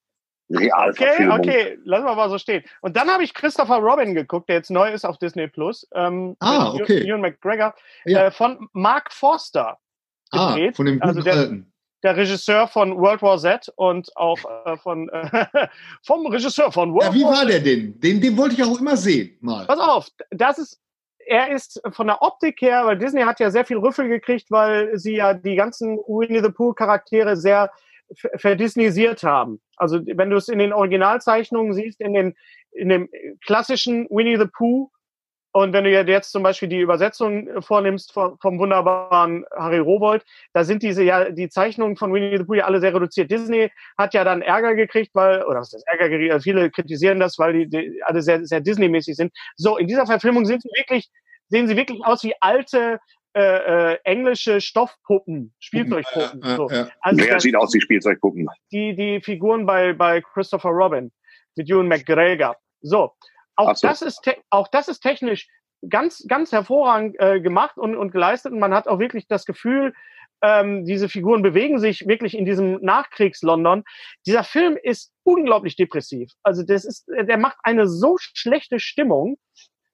Real okay, okay, lassen wir mal so stehen. Und dann habe ich Christopher Robin geguckt, der jetzt neu ist auf Disney Plus. Ähm, ah, okay. Ewan McGregor ja. äh, von Mark Forster ah, gedreht. Ah, von dem also der, Alten. Der Regisseur von World War Z und auch äh, von äh, vom Regisseur von World War Z. Ja, wie war der denn? Den, den wollte ich auch immer sehen. Mal. Pass auf, das ist er ist von der Optik her, weil Disney hat ja sehr viel Rüffel gekriegt, weil sie ja die ganzen Winnie the Pooh Charaktere sehr verdisneysiert haben. Also wenn du es in den Originalzeichnungen siehst, in den in dem klassischen Winnie the Pooh und wenn du jetzt zum Beispiel die Übersetzung vornimmst vom, vom wunderbaren Harry Rowold, da sind diese ja die Zeichnungen von Winnie the Pooh ja alle sehr reduziert. Disney hat ja dann Ärger gekriegt, weil oder was ist das Ärger gekriegt? Also viele kritisieren das, weil die, die alle sehr sehr Disney-mäßig sind. So in dieser Verfilmung sind sie wirklich sehen sie wirklich aus wie alte äh, äh, englische Stoffpuppen, Spielzeugpuppen. Ja, so. ja. Also Wer sieht aus wie Spielzeugpuppen? Die, die Figuren bei, bei Christopher Robin mit Ewan McGregor. So. Auch, so. Das ist auch das ist technisch ganz, ganz hervorragend äh, gemacht und, und geleistet. Und man hat auch wirklich das Gefühl, ähm, diese Figuren bewegen sich wirklich in diesem Nachkriegs-London. Dieser Film ist unglaublich depressiv. Also das ist, der macht eine so schlechte Stimmung.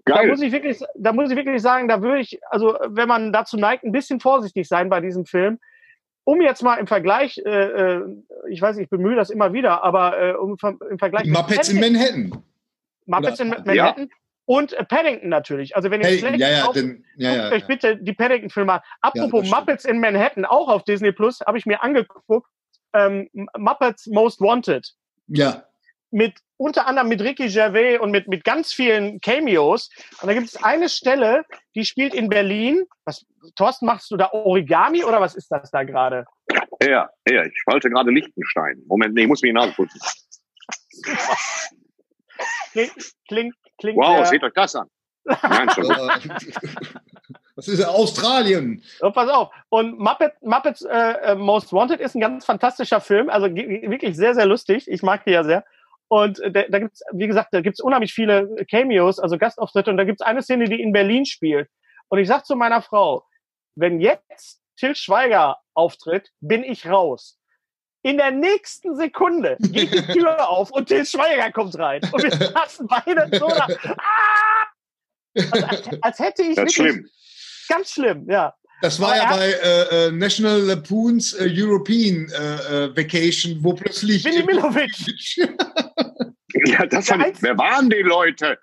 Geil. Da muss ich wirklich, da muss ich wirklich sagen, da würde ich, also wenn man dazu neigt, ein bisschen vorsichtig sein bei diesem Film. Um jetzt mal im Vergleich, äh, äh ich weiß, ich bemühe das immer wieder, aber äh, um, im Vergleich. Muppets in Manhattan. Muppets in Manhattan. Ja. Und äh, Paddington natürlich. Also wenn ihr schlecht ja, ja, denn, ja, ja, euch bitte die Paddington-Filme Apropos Muppets in Manhattan, auch auf Disney Plus, habe ich mir angeguckt. Ähm, Muppets Most Wanted. Ja mit unter anderem mit Ricky Gervais und mit, mit ganz vielen Cameos. Und da gibt es eine Stelle, die spielt in Berlin. Was, Thorsten, machst du da Origami oder was ist das da gerade? Ja, ja, ich falte gerade Lichtenstein. Moment, nee, ich muss mir die Nase putzen. klingt, klingt, klingt. Wow, ja. seht euch das an. Nein, schon. Das ist Australien. Oh, pass auf. Und Muppet, Muppets äh, äh Most Wanted ist ein ganz fantastischer Film. Also wirklich sehr, sehr lustig. Ich mag die ja sehr. Und da, da gibt's, wie gesagt, da gibt's unheimlich viele Cameos, also Gastauftritte. Und da gibt's eine Szene, die in Berlin spielt. Und ich sag zu meiner Frau, wenn jetzt Till Schweiger auftritt, bin ich raus. In der nächsten Sekunde geht die Tür auf und Till Schweiger kommt rein. Und wir saßen beide so da. Ah! Also, als, als hätte ich wirklich. Schlimm. Ganz schlimm, ja. Das war ja bei äh, äh, National Lapoons äh, European äh, äh, Vacation, wo plötzlich. Willi Milovic! ja, das hat, wer waren die Leute?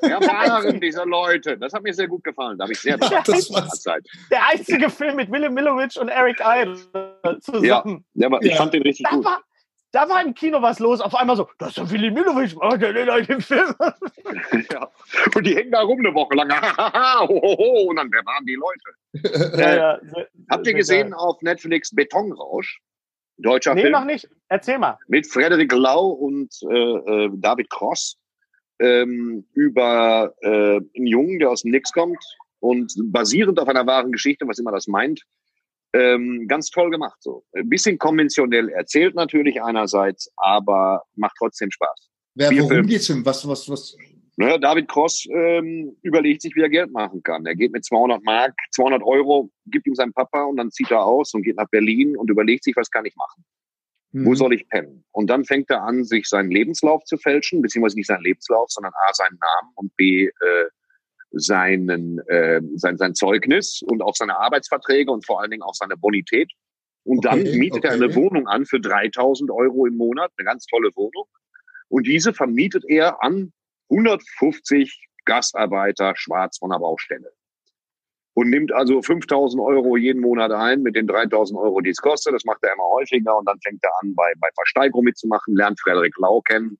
Wer waren diese Leute? Das hat mir sehr gut gefallen. Da habe ich sehr ja, Zeit. Der einzige Film mit Willi Milovic und Eric Idle zusammen. Ja, ja ich fand den richtig da gut. War, da war im Kino was los. Auf einmal so, das ist doch Willi Milovic, oh, der in dem Film. ja. Und die hängen da rum eine Woche lang. und dann, wer waren die Leute? ja, ja, sehr, Habt ihr gesehen geil. auf Netflix Betonrausch? Deutscher nee, Film. Nee, noch nicht. Erzähl mal. Mit Frederik Lau und äh, äh, David Cross ähm, über äh, einen Jungen, der aus dem Nix kommt und basierend auf einer wahren Geschichte, was immer das meint, ähm, ganz toll gemacht. So ein bisschen konventionell erzählt natürlich einerseits, aber macht trotzdem Spaß. Wer, worum geht's denn? Was, was, was? Naja, David Cross ähm, überlegt sich, wie er Geld machen kann. Er geht mit 200 Mark, 200 Euro, gibt ihm sein Papa und dann zieht er aus und geht nach Berlin und überlegt sich, was kann ich machen? Mhm. Wo soll ich pennen? Und dann fängt er an, sich seinen Lebenslauf zu fälschen, beziehungsweise nicht seinen Lebenslauf, sondern A, seinen Namen und B, äh, seinen, äh, sein, sein Zeugnis und auch seine Arbeitsverträge und vor allen Dingen auch seine Bonität. Und dann okay, mietet okay. er eine Wohnung an für 3000 Euro im Monat, eine ganz tolle Wohnung. Und diese vermietet er an 150 Gastarbeiter schwarz von der Baustelle. Und nimmt also 5000 Euro jeden Monat ein mit den 3000 Euro, die es kostet. Das macht er immer häufiger und dann fängt er an, bei, bei Versteigerung mitzumachen, lernt Frederik Lau kennen,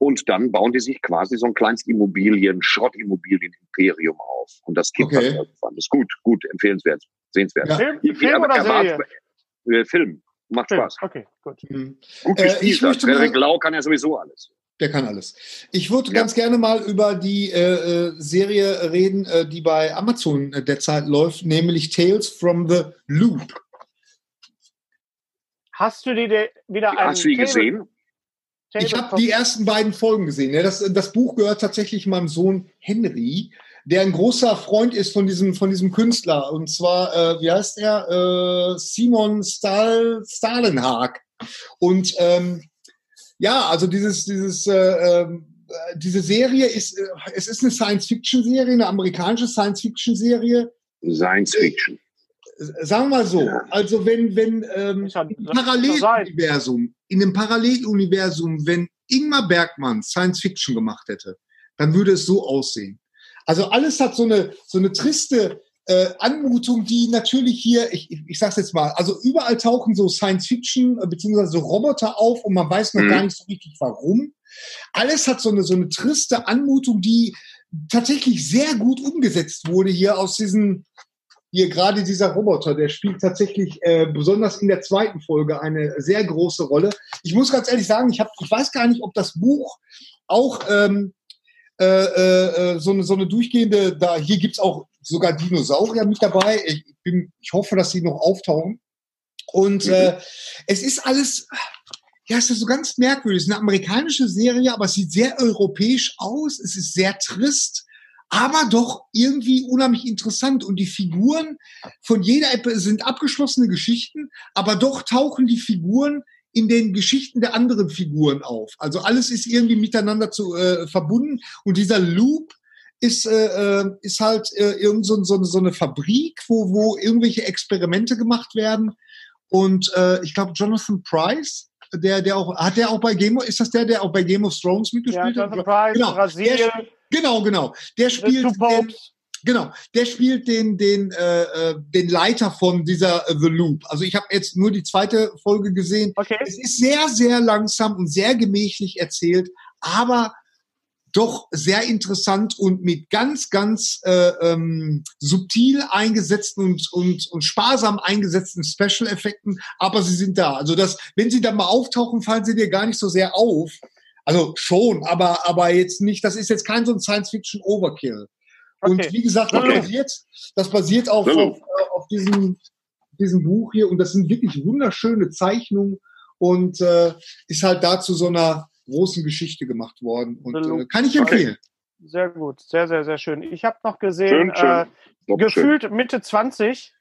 und dann bauen die sich quasi so ein kleines Immobilien, Schrottimmobilien-Imperium auf. Und das Kind okay. irgendwann. Das ist gut, gut, empfehlenswert, sehenswert. Ja. Film, ich, Film oder Serie? Äh, Film. Macht Film. Spaß. Okay, gut. Mhm. Gut gespielt. Äh, Frederik Lau kann ja sowieso alles. Der kann alles. Ich würde ja. ganz gerne mal über die äh, äh Serie reden, äh, die bei Amazon äh, derzeit läuft, nämlich Tales from the Loop. Hast du die wieder Hast du die gesehen? Ich habe die ersten beiden Folgen gesehen. Das, das Buch gehört tatsächlich meinem Sohn Henry. der ein großer Freund ist von diesem, von diesem Künstler. Und zwar, äh, wie heißt er? Äh, Simon Stahl, Stalenhag. Und ähm, ja, also dieses, dieses, äh, äh, diese Serie ist, äh, es ist eine Science-Fiction-Serie, eine amerikanische Science-Fiction-Serie. Science-Fiction. Sagen wir mal so, ja. also wenn, wenn ähm, im Paralleluniversum, in einem Paralleluniversum, wenn Ingmar Bergmann Science-Fiction gemacht hätte, dann würde es so aussehen. Also alles hat so eine, so eine triste äh, Anmutung, die natürlich hier, ich, ich, ich sag's jetzt mal, also überall tauchen so Science-Fiction äh, beziehungsweise Roboter auf und man weiß noch mhm. gar nicht so richtig warum. Alles hat so eine, so eine triste Anmutung, die tatsächlich sehr gut umgesetzt wurde hier aus diesen, hier gerade dieser Roboter, der spielt tatsächlich äh, besonders in der zweiten Folge eine sehr große Rolle. Ich muss ganz ehrlich sagen, ich, hab, ich weiß gar nicht, ob das Buch auch ähm, äh, äh, so, eine, so eine durchgehende, da hier gibt's auch sogar Dinosaurier mit dabei. Ich, bin, ich hoffe, dass sie noch auftauchen. Und mhm. äh, es ist alles, ja, es ist so ganz merkwürdig. Es ist eine amerikanische Serie, aber es sieht sehr europäisch aus. Es ist sehr trist aber doch irgendwie unheimlich interessant. Und die Figuren von jeder App sind abgeschlossene Geschichten, aber doch tauchen die Figuren in den Geschichten der anderen Figuren auf. Also alles ist irgendwie miteinander zu, äh, verbunden. Und dieser Loop ist, äh, äh ist halt äh, irgend so, so, so eine Fabrik, wo, wo irgendwelche Experimente gemacht werden. Und äh, ich glaube, Jonathan Price, der, der auch, hat der auch bei Game of, ist das der, der auch bei Game of Thrones mitgespielt ja, Jonathan hat? Price, genau. Brasilien. Der, Genau, genau. Der spielt den, genau, der spielt den den äh, äh, den Leiter von dieser äh, The Loop. Also ich habe jetzt nur die zweite Folge gesehen. Okay. Es ist sehr sehr langsam und sehr gemächlich erzählt, aber doch sehr interessant und mit ganz, ganz äh, ähm, subtil eingesetzten und, und, und sparsam eingesetzten Special-Effekten, aber sie sind da. Also das, wenn sie da mal auftauchen, fallen sie dir gar nicht so sehr auf. Also schon, aber, aber jetzt nicht, das ist jetzt kein so ein Science-Fiction-Overkill. Okay. Und wie gesagt, das basiert, das basiert auf, auf, auf diesem, diesem Buch hier und das sind wirklich wunderschöne Zeichnungen und äh, ist halt dazu so einer großen Geschichte gemacht worden und äh, kann ich empfehlen. Okay. Sehr gut, sehr, sehr, sehr schön. Ich habe noch gesehen, schön, schön. Äh, gefühlt schön. Mitte 20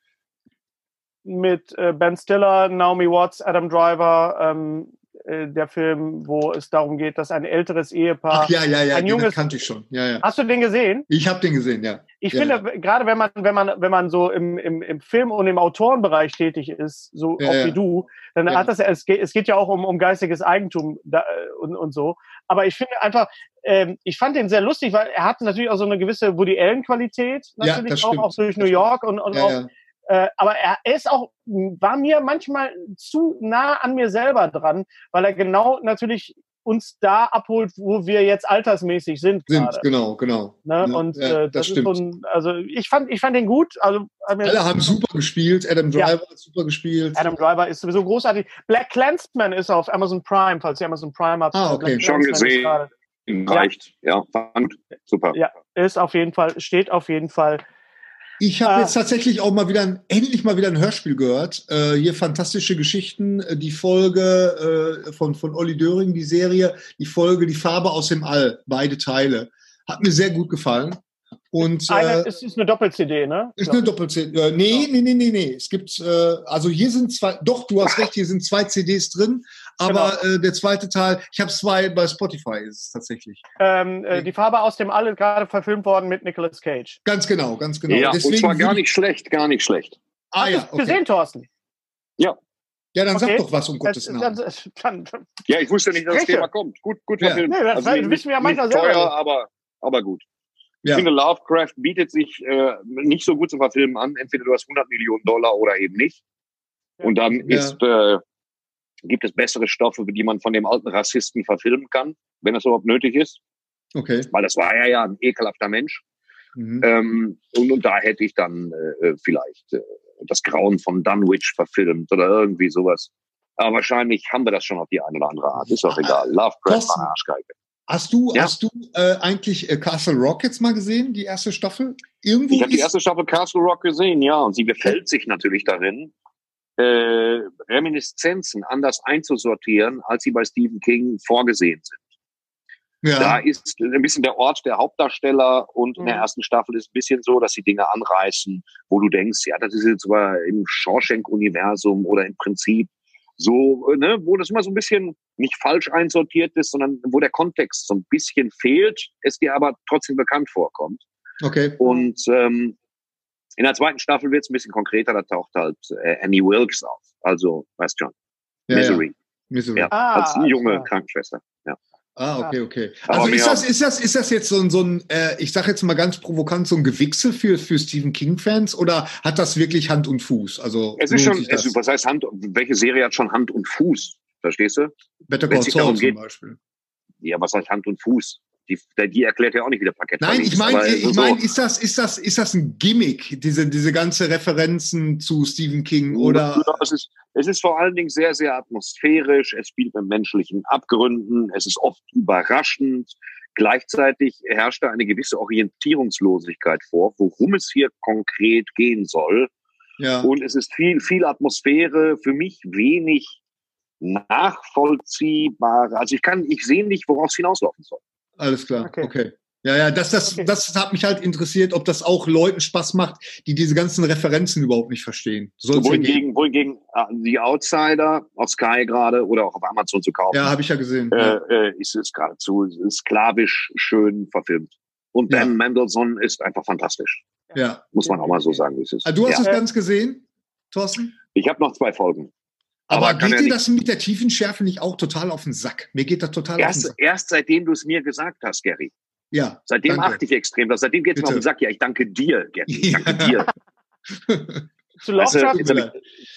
mit äh, Ben Stiller, Naomi Watts, Adam Driver, ähm, äh, der Film, wo es darum geht, dass ein älteres Ehepaar, Ach, ja, ja, ja, ein junges, kannte ich schon. Ja, ja. Hast du den gesehen? Ich habe den gesehen, ja. Ich ja, finde, ja. gerade wenn man, wenn man, wenn man so im, im, im Film und im Autorenbereich tätig ist, so ja, auch wie du, dann hat das, es geht, es geht ja auch um, um geistiges Eigentum da, und, und so. Aber ich finde einfach, ähm, ich fand den sehr lustig, weil er hat natürlich auch so eine gewisse Woody Allen Qualität, natürlich auch, auch durch New York und, und auch äh, aber er, ist auch, war mir manchmal zu nah an mir selber dran, weil er genau natürlich uns da abholt, wo wir jetzt altersmäßig sind. Sind, gerade. genau, genau. Ne? Ja, und ja, äh, das, das stimmt. ein, also ich fand, ich fand den gut. Also alle haben super gespielt. Adam Driver ja. hat super gespielt. Adam Driver ist sowieso großartig. Black Clansman ist auf Amazon Prime, falls ihr Amazon Prime habt. Ah, okay. Schon gesehen. Reicht. Ja, fand super. Ja, ist auf jeden Fall, steht auf jeden Fall ich habe ah. jetzt tatsächlich auch mal wieder, ein, endlich mal wieder ein Hörspiel gehört. Äh, hier fantastische Geschichten, äh, die Folge äh, von, von Olli Döring, die Serie, die Folge Die Farbe aus dem All, beide Teile. Hat mir sehr gut gefallen. Und, eine, äh, es ist eine Doppel-CD, ne? Ist eine Doppel-CD. Äh, nee, nee, nee, nee, nee. Es gibt, äh, also hier sind zwei, doch, du hast recht, hier sind zwei CDs drin, aber genau. äh, der zweite Teil, ich habe zwei bei Spotify, ist es tatsächlich. Ähm, äh, die Farbe aus dem All gerade verfilmt worden mit Nicolas Cage. Ganz genau, ganz genau. Ja, Deswegen und zwar gar nicht schlecht, gar nicht schlecht. Ah, Hast ja, okay. gesehen, Thorsten? Ja. Ja, dann okay. sag doch was um Gottes Namen. Dann, dann, ja, ich wusste nicht, dass das Thema kommt. Gut, gut ja. verfilmt. Nee, das also, wissen wir ja manchmal selber. Teuer, aber, aber gut. Ich ja. finde, Lovecraft bietet sich äh, nicht so gut zu verfilmen an. Entweder du hast 100 Millionen Dollar oder eben nicht. Und dann ja. ist, äh, gibt es bessere Stoffe, die man von dem alten Rassisten verfilmen kann, wenn das überhaupt nötig ist. Okay. Weil das war ja ja ein ekelhafter Mensch. Mhm. Ähm, und, und da hätte ich dann äh, vielleicht äh, das Grauen von Dunwich verfilmt oder irgendwie sowas. Aber wahrscheinlich haben wir das schon auf die eine oder andere Art. Ist auch egal. Lovecraft war eine Arschgeige. Hast du, ja. hast du äh, eigentlich äh, Castle Rock jetzt mal gesehen, die erste Staffel? Irgendwo ich habe die erste Staffel Castle Rock gesehen, ja, und sie gefällt sich natürlich darin, äh, Reminiszenzen anders einzusortieren, als sie bei Stephen King vorgesehen sind. Ja. Da ist ein bisschen der Ort der Hauptdarsteller und in der mhm. ersten Staffel ist ein bisschen so, dass sie Dinge anreißen, wo du denkst, ja, das ist jetzt aber im Shawshank-Universum oder im Prinzip so, ne, wo das immer so ein bisschen nicht falsch einsortiert ist, sondern wo der Kontext so ein bisschen fehlt, es dir aber trotzdem bekannt vorkommt. Okay. Und ähm, in der zweiten Staffel wird es ein bisschen konkreter, da taucht halt äh, Annie Wilkes auf. Also, weißt schon, ja, Misery. Ja. Misery. Ja, ah, als junge ja. Krankenschwester. Ja. Ah, okay, okay. Also ist das, ist das, ist das jetzt so ein, so ein äh, ich sage jetzt mal ganz provokant, so ein Gewichse für, für Stephen King-Fans oder hat das wirklich Hand und Fuß? Also es ist schon, es, was heißt Hand, welche Serie hat schon Hand und Fuß? Verstehst du? Better Call Saul zum Beispiel. Ja, was heißt Hand und Fuß? Die, die erklärt ja auch nicht, wie der Parkett Nein, ich meine, ich meine, ist das, ist das, ist das ein Gimmick, diese, diese ganze Referenzen zu Stephen King oder? Ja, es ist, es ist vor allen Dingen sehr, sehr atmosphärisch. Es spielt mit menschlichen Abgründen. Es ist oft überraschend. Gleichzeitig herrscht da eine gewisse Orientierungslosigkeit vor, worum es hier konkret gehen soll. Ja. Und es ist viel, viel Atmosphäre, für mich wenig nachvollziehbar. Also ich kann, ich sehe nicht, worauf es hinauslaufen soll. Alles klar, okay. okay. Ja, ja, das, das, okay. das hat mich halt interessiert, ob das auch Leuten Spaß macht, die diese ganzen Referenzen überhaupt nicht verstehen. Wohingegen, wohingegen äh, die Outsider auf Sky gerade oder auch auf Amazon zu kaufen. Ja, habe ich ja gesehen. Äh, ja. Äh, ist es geradezu sklavisch schön verfilmt. Und Ben ja. Mendelssohn ist einfach fantastisch. Ja. Muss man auch mal so sagen, wie es ist. Ah, du hast ja. es ganz gesehen, Thorsten? Ich habe noch zwei Folgen. Aber, Aber geht dir das mit der Tiefenschärfe nicht auch total auf den Sack? Mir geht das total erst, auf den Sack. Erst seitdem du es mir gesagt hast, Gary. Ja. Seitdem danke. achte ich extrem. Seitdem geht es mir auf den Sack. Ja, ich danke dir, Gary. Ich danke dir. Zu Lovecraft, also,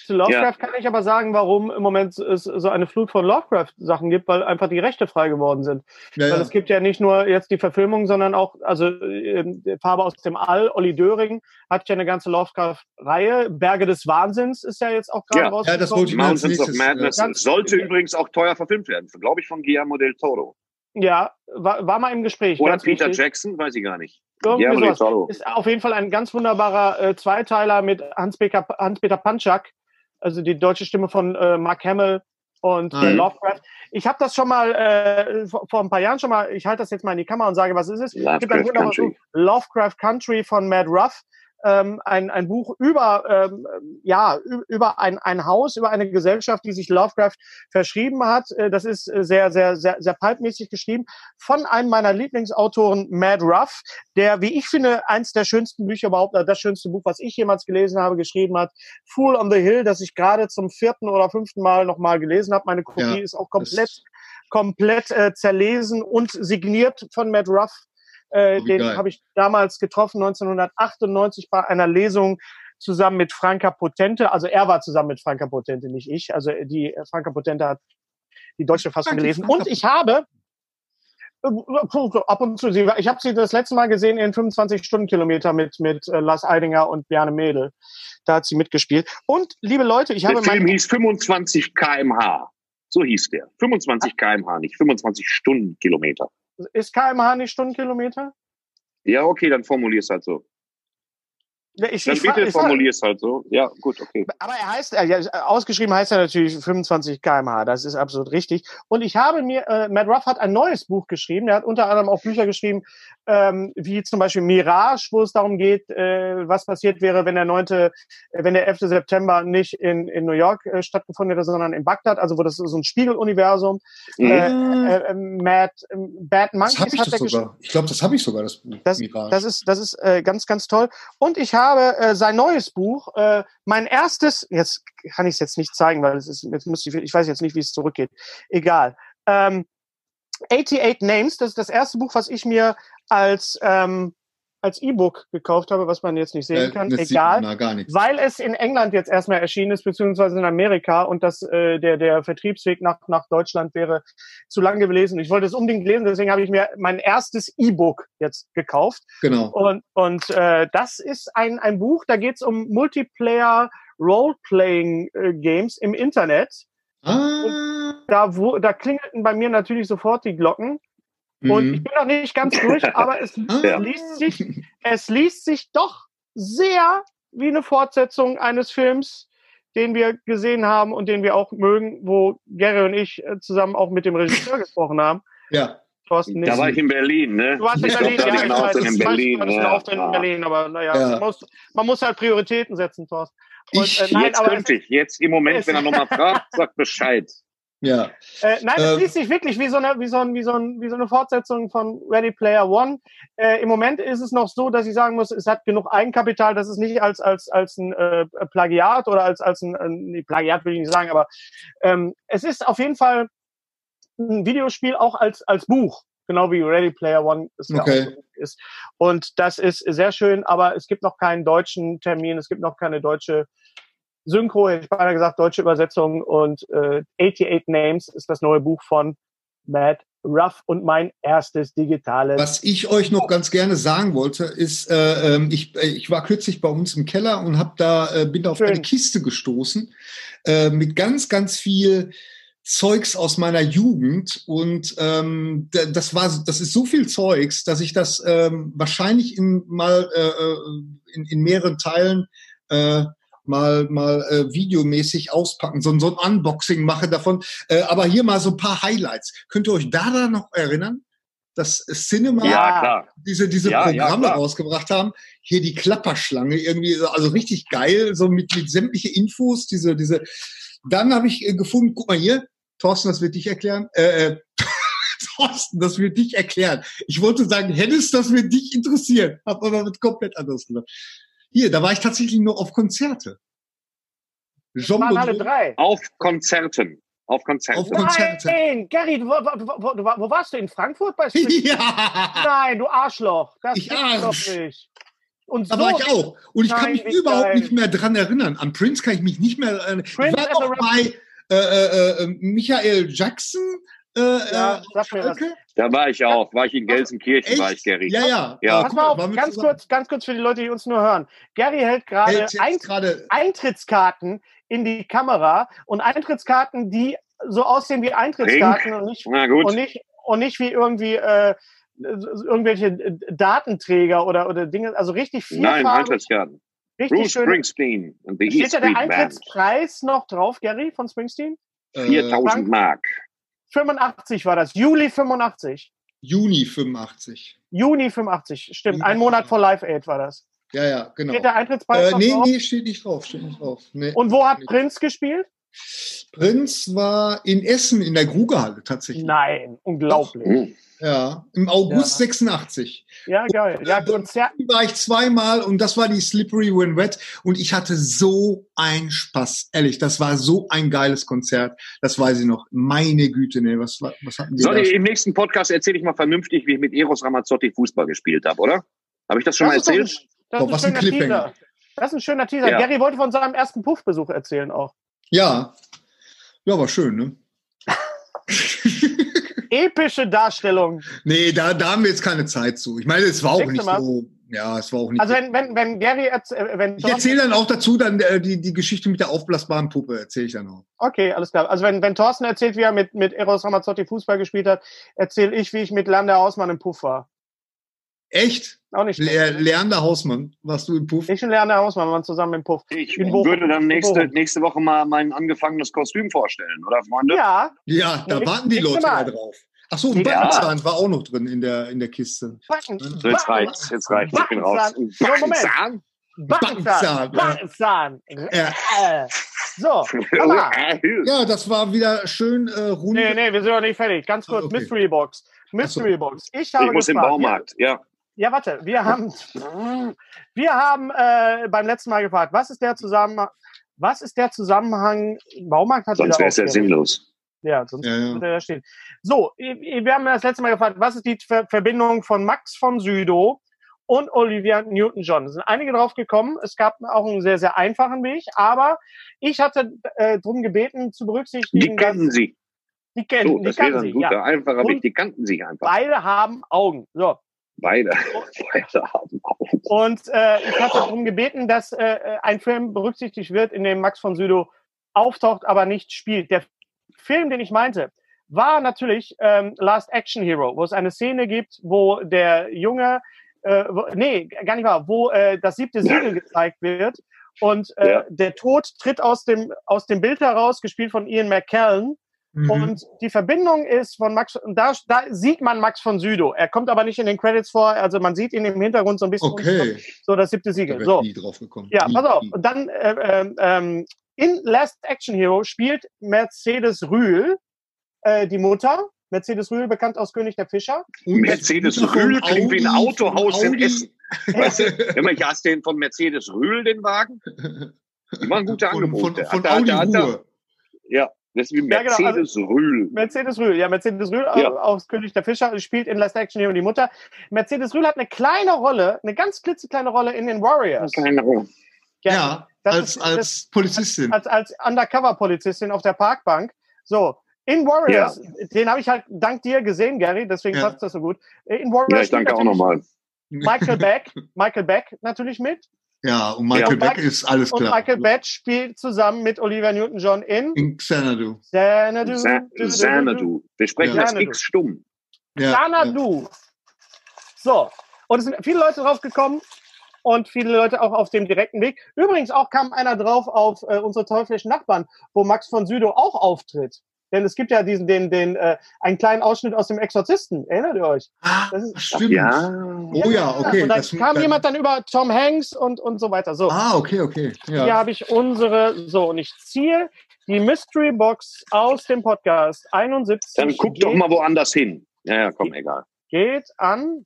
zu Lovecraft ja. kann ich aber sagen, warum im Moment es so eine Flut von Lovecraft-Sachen gibt, weil einfach die Rechte frei geworden sind. Ja, weil ja. es gibt ja nicht nur jetzt die Verfilmung, sondern auch, also äh, Farbe aus dem All, Olli Döring hat ja eine ganze Lovecraft-Reihe. Berge des Wahnsinns ist ja jetzt auch gerade ja. rausgekommen. Ja, das Mountains of Madness sollte übrigens auch teuer verfilmt werden, glaube ich, von Guillermo del Toro. Ja, war, war mal im Gespräch. Oder Peter wichtig. Jackson, weiß ich gar nicht. Irgendwie ja, sowas. Ist auf jeden Fall ein ganz wunderbarer äh, Zweiteiler mit Hans-Peter Hans -Peter Panchak, also die deutsche Stimme von äh, Mark Hamill und äh, Lovecraft. Ich habe das schon mal äh, vor, vor, ein paar Jahren schon mal, ich halte das jetzt mal in die Kamera und sage, was ist es? Lovecraft es gibt ein wunderbares Buch, Lovecraft Country von Matt Ruff ähm, ein, ein Buch über, ähm, ja, über ein, ein Haus, über eine Gesellschaft, die sich Lovecraft verschrieben hat. Äh, das ist äh, sehr, sehr, sehr, sehr pulpmäßig geschrieben von einem meiner Lieblingsautoren, Mad Ruff, der, wie ich finde, eins der schönsten Bücher überhaupt, das schönste Buch, was ich jemals gelesen habe, geschrieben hat, Fool on the Hill, das ich gerade zum vierten oder fünften Mal nochmal gelesen habe. Meine Kopie ja, ist auch komplett komplett äh, zerlesen und signiert von Matt Ruff. Äh, oh, den habe ich damals getroffen, 1998 bei einer Lesung zusammen mit Franka Potente. Also er war zusammen mit Franka Potente, nicht ich. Also die äh, Franka Potente hat die deutsche Fassung gelesen. Und ich habe äh, ab und zu sie, ich habe sie das letzte Mal gesehen in 25 Stundenkilometer mit mit äh, Lars Eidinger und Bjarne Mädel. Da hat sie mitgespielt. Und liebe Leute, ich der habe Der Film hieß 25 kmh. So hieß der. 25 kmh, nicht 25 Stundenkilometer. Ist kmh nicht Stundenkilometer? Ja, okay, dann formulier's halt so. Ich, dann ich, bitte formulier's halt so. Ja, gut, okay. Aber er heißt, äh, ausgeschrieben heißt er natürlich 25 kmh, das ist absolut richtig. Und ich habe mir, äh, Matt Ruff hat ein neues Buch geschrieben, er hat unter anderem auch Bücher geschrieben, ähm, wie zum Beispiel Mirage, wo es darum geht, äh, was passiert wäre, wenn der 9., äh, wenn der 11. September nicht in, in New York äh, stattgefunden hätte, sondern in Bagdad, also wo das so ein Spiegeluniversum. Mhm. Äh, äh, Matt, Bad Monkeys das hat er sogar. Ich glaube, das habe ich sogar, das Buch das, Mirage. Das ist, das ist äh, ganz, ganz toll. Und ich habe äh, sein neues Buch, äh, mein erstes, jetzt kann ich es jetzt nicht zeigen, weil es ist, jetzt muss ich, ich weiß jetzt nicht, wie es zurückgeht. Egal. Ähm, 88 Names, das ist das erste Buch, was ich mir als ähm, als E-Book gekauft habe, was man jetzt nicht sehen äh, kann, egal, weil es in England jetzt erstmal erschienen ist, beziehungsweise in Amerika und das äh, der der Vertriebsweg nach nach Deutschland wäre zu lang gewesen. Ich wollte es unbedingt lesen, deswegen habe ich mir mein erstes E-Book jetzt gekauft. Genau. Und und äh, das ist ein ein Buch, da geht es um Multiplayer Role-Playing äh, Games im Internet. Ah. da wo da klingelten bei mir natürlich sofort die Glocken. Und mhm. ich bin noch nicht ganz durch, aber es, ja. liest sich, es liest sich doch sehr wie eine Fortsetzung eines Films, den wir gesehen haben und den wir auch mögen, wo Gary und ich äh, zusammen auch mit dem Regisseur gesprochen haben. Ja. Thorsten. Da war ich in Berlin, ne? Du warst in Berlin, ja, ich weiß, in Berlin, ja. in Berlin, aber naja, ja. man, muss, man muss halt Prioritäten setzen, Thorsten. Und, ich, äh, nein, jetzt könnte ich, jetzt im Moment, wenn er nochmal fragt, sagt Bescheid. Ja. Äh, nein, es ähm, liest sich wirklich wie so, eine, wie, so ein, wie, so ein, wie so eine Fortsetzung von Ready Player One. Äh, Im Moment ist es noch so, dass ich sagen muss, es hat genug Eigenkapital, dass es nicht als, als, als ein äh, Plagiat oder als, als ein, ein Plagiat will ich nicht sagen, aber ähm, es ist auf jeden Fall ein Videospiel auch als, als Buch genau wie Ready Player One es okay. ist. Und das ist sehr schön, aber es gibt noch keinen deutschen Termin, es gibt noch keine deutsche Synchro, ich habe gesagt, deutsche Übersetzung und äh, 88 Names ist das neue Buch von Matt Ruff und mein erstes digitales. Was ich euch noch ganz gerne sagen wollte, ist, äh, ähm, ich, äh, ich war kürzlich bei uns im Keller und habe da äh, bin auf Schön. eine Kiste gestoßen äh, mit ganz ganz viel Zeugs aus meiner Jugend und ähm, das war das ist so viel Zeugs, dass ich das ähm, wahrscheinlich in, mal äh, äh in, in mehreren Teilen äh, mal mal äh, videomäßig auspacken, so, so ein Unboxing mache davon. Äh, aber hier mal so ein paar Highlights. Könnt ihr euch da noch erinnern? dass Cinema ja, diese, diese ja, Programme ja, rausgebracht haben. Hier die Klapperschlange, irgendwie, also richtig geil, so mit, mit sämtliche Infos, diese, diese. Dann habe ich äh, gefunden, guck mal hier, Thorsten, das wird dich erklären. Äh, äh, Thorsten, das wird dich erklären. Ich wollte sagen, Hennes, das wird dich interessieren. Hab aber mit komplett anderes gesagt. Hier, da war ich tatsächlich nur auf Konzerte. Jean waren alle drei. Auf Konzerten. Auf Konzerten. Auf Konzerte. Nein, Gary, wo, wo, wo, wo, warst du? In Frankfurt bei Street? Ja. Nein, du Arschloch. Das ich Arsch. doch nicht. Und so da war ich auch. Und ich Nein, kann mich überhaupt geil. nicht mehr dran erinnern. An Prince kann ich mich nicht mehr erinnern. Prince ich war auch bei äh, äh, äh, Michael Jackson. Äh, ja, äh, sag mir das. Da war ich auch, war ich in Gelsenkirchen, Echt? war ich, Gary. Ja, ja. ja. Pass mal auf, ganz kurz, ganz kurz für die Leute, die uns nur hören. Gary hält gerade Eint Eintrittskarten in die Kamera und Eintrittskarten, die so aussehen wie Eintrittskarten und nicht, und nicht, und nicht wie irgendwie äh, irgendwelche Datenträger oder, oder Dinge, also richtig viel. Nein, Eintrittskarten. Richtig Bruce schön. Springsteen. Und the Steht da der Eintrittspreis Band. noch drauf, Gary, von Springsteen? 4000 äh, Mark. 85 war das. Juli 85. Juni 85. Juni 85, stimmt. Juni Ein Monat vor Live Aid war das. Ja, ja, genau. Steht der Eintrittspreis äh, nee, drauf? Nee, steht nicht drauf. Steht nicht drauf. Nee, Und wo hat Prinz gespielt? Prinz war in Essen in der Grugehalle tatsächlich. Nein, unglaublich. Doch. Ja, im August ja. 86. Ja, geil. Ja, Konzert. war ich zweimal und das war die Slippery When Wet und ich hatte so einen Spaß. Ehrlich, das war so ein geiles Konzert. Das weiß ich noch. Meine Güte, ne, was, was hatten die Soll ich im nächsten Podcast erzähle ich mal vernünftig, wie ich mit Eros Ramazzotti Fußball gespielt habe, oder? Habe ich das schon das mal erzählt? Doch, das Boah, was ein Cliffhanger. Das ist ein schöner Teaser. Ja. Gary wollte von seinem ersten Puffbesuch erzählen auch. Ja. Ja, war schön, ne? epische Darstellung. Nee, da, da haben wir jetzt keine Zeit zu. Ich meine, es war auch nicht so. Ja, es war auch nicht. Also wenn, wenn, wenn Gary äh, wenn Ich erzähle dann auch dazu dann äh, die, die Geschichte mit der aufblasbaren Puppe, erzähle ich dann auch. Okay, alles klar. Also wenn, wenn Thorsten erzählt, wie er mit, mit Eros Ramazzotti Fußball gespielt hat, erzähle ich, wie ich mit Lander Hausmann im Puff war. Echt? Auch nicht. Le Lerner Hausmann, warst du im Puff? Ich und Lerner Hausmann waren zusammen im Puff. Ich würde dann nächste, nächste Woche mal mein angefangenes Kostüm vorstellen, oder Freunde? Ja. Ja, da warten die Leute ja drauf. Ach so, ein Backenzahn ja. war auch noch drin in der, in der Kiste. Backen, so, jetzt reicht's, jetzt reicht's, ich bin raus. Backenzahn? Backenzahn. Backenzahn. Ja. So, Ja, das war wieder schön äh, rund. Nee, nee, wir sind noch nicht fertig. Ganz kurz, okay. Mystery Box. Mystery so. Box. Ich, habe ich muss gefragt, im Baumarkt, ja. Ja, warte, wir haben, wir haben äh, beim letzten Mal gefragt, was ist der Zusammenhang, was ist der Zusammenhang, Baumarkt hat Sonst wäre es ja sinnlos. Ja, sonst ja, ja. würde er da stehen. So, wir haben das letzte Mal gefragt, was ist die Verbindung von Max von Südow und Olivia Newton-John? Es sind einige drauf gekommen. Es gab auch einen sehr, sehr einfachen Weg, aber ich hatte äh, darum gebeten, zu berücksichtigen. Die kennen Sie. Die kennen, so, das die wäre ein guter, ja. einfacher Weg. Die kannten sich einfach. Beide haben Augen. So. Beide. Beide haben Augen. Und äh, ich hatte darum gebeten, dass äh, ein Film berücksichtigt wird, in dem Max von Südow auftaucht, aber nicht spielt. Der Film, den ich meinte, war natürlich ähm, Last Action Hero, wo es eine Szene gibt, wo der Junge, äh, wo, nee, gar nicht wahr, wo äh, das siebte Siegel gezeigt wird und äh, ja. der Tod tritt aus dem, aus dem Bild heraus, gespielt von Ian McKellen Mhm. Und die Verbindung ist von Max, da, da sieht man Max von Südow. Er kommt aber nicht in den Credits vor, also man sieht ihn im Hintergrund so ein bisschen. Okay. So das siebte Siegel. So. Nie drauf gekommen. Ja, nie, pass auf. Und dann äh, äh, in Last Action Hero spielt Mercedes Rühl äh, die Mutter. Mercedes Rühl, bekannt aus König der Fischer. Und Mercedes Rühl klingt wie ein Autohaus in Essen. Weißt du, immer, ich hast den von Mercedes Rühl, den Wagen. Die machen gute Angebote. Von, von, von Audi Ruhe. Ja, das ist wie Mercedes ja, genau. also, Rühl. Mercedes Rühl, ja, Mercedes Rühl ja. aus König der Fischer spielt in Last Action Hero die Mutter. Mercedes Rühl hat eine kleine Rolle, eine ganz klitzekleine Rolle in den Warriors. Eine kleine Rolle. Ja, ja als, ist, als das, Polizistin. Als, als Undercover-Polizistin auf der Parkbank. So, in Warriors, ja. den habe ich halt dank dir gesehen, Gary, deswegen ja. passt das so gut. In Warriors ja, ich danke auch nochmal. Michael Beck, Michael Beck natürlich mit. Ja, und Michael ja, Beck ist alles klar. Und Michael Beck spielt zusammen mit Olivia Newton-John in, in Xanadu. Xanadu. Xanadu. Wir sprechen ja. das X stumm. Ja. Xanadu. So. Und es sind viele Leute drauf gekommen und viele Leute auch auf dem direkten Weg. Übrigens auch kam einer drauf auf äh, unsere teuflischen Nachbarn, wo Max von Südow auch auftritt. Denn es gibt ja diesen, den, den, äh, einen kleinen Ausschnitt aus dem Exorzisten. Erinnert ihr euch? Ah, das ist, stimmt. Ja. Oh ja, okay. Und dann das, kam dann, jemand dann über Tom Hanks und, und so weiter. So. Ah, okay, okay. Ja. Hier habe ich unsere, so, und ich ziehe die Mystery Box aus dem Podcast 71. Dann guck geht, doch mal woanders hin. Ja, ja, komm, egal. Geht an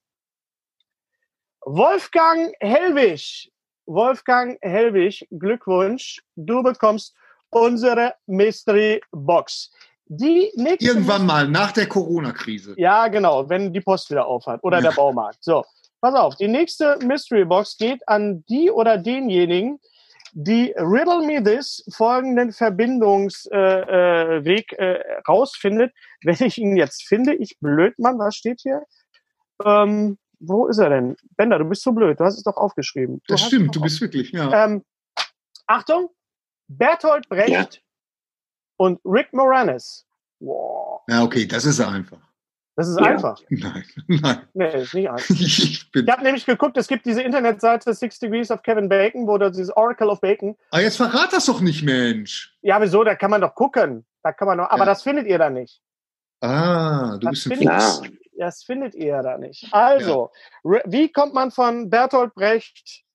Wolfgang Hellwig. Wolfgang Hellwig, Glückwunsch. Du bekommst unsere Mystery Box. Die nächste Irgendwann mal nach der Corona-Krise. Ja, genau, wenn die Post wieder aufhat oder der Baumarkt. So, pass auf, die nächste Mystery Box geht an die oder denjenigen, die Riddle Me This folgenden Verbindungsweg äh, äh, äh, rausfindet. Wenn ich ihn jetzt finde, ich blöd, Mann, was steht hier? Ähm, wo ist er denn? Bender, du bist so blöd, du hast es doch aufgeschrieben. Du das stimmt, du bist wirklich, ja. Ähm, Achtung, Bertolt Brecht ja. Und Rick Moranis. Wow. Ja, okay, das ist einfach. Das ist ja. einfach. Nein, nein. Nee, ist nicht einfach. ich ich habe nämlich geguckt, es gibt diese Internetseite Six Degrees of Kevin Bacon, wo da dieses Oracle of Bacon. Ah, jetzt verrat das doch nicht, Mensch. Ja, wieso? Da kann man doch gucken. Da kann man doch, aber ja. das findet ihr da nicht. Ah, du das bist ein Fuchs. Das findet ihr ja da nicht. Also, ja. wie kommt man von Bertolt Brecht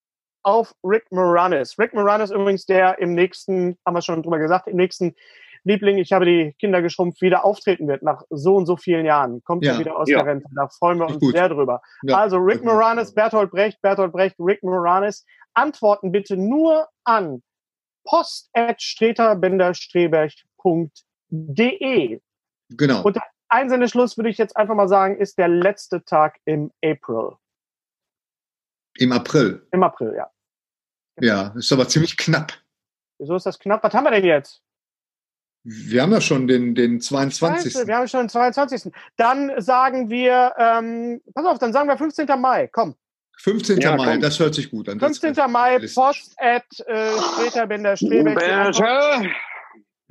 auf Rick Moranis. Rick Moranis übrigens, der im nächsten, haben wir schon drüber gesagt, im nächsten Liebling, ich habe die Kinder geschrumpft, wieder auftreten wird nach so und so vielen Jahren. Kommt ja, wieder aus ja. der Rente. Da freuen wir uns Gut. sehr drüber. Ja. Also Rick Moranis, Bertolt Brecht, Bertolt Brecht, Rick Moranis. Antworten bitte nur an post.streterbender-streberg.de. Genau. Und der Einsendeschluss würde ich jetzt einfach mal sagen, ist der letzte Tag im April. Im April. Im April, ja. Ja, ist aber ziemlich knapp. Wieso ist das knapp? Was haben wir denn jetzt? Wir haben ja schon den, den 22. Scheiße, wir haben schon den 22. Dann sagen wir, ähm, pass auf, dann sagen wir 15. Mai, komm. 15. Ja, Mai, komm. das hört sich gut an. 15. Mai, post at äh, Streterbender Strebeck.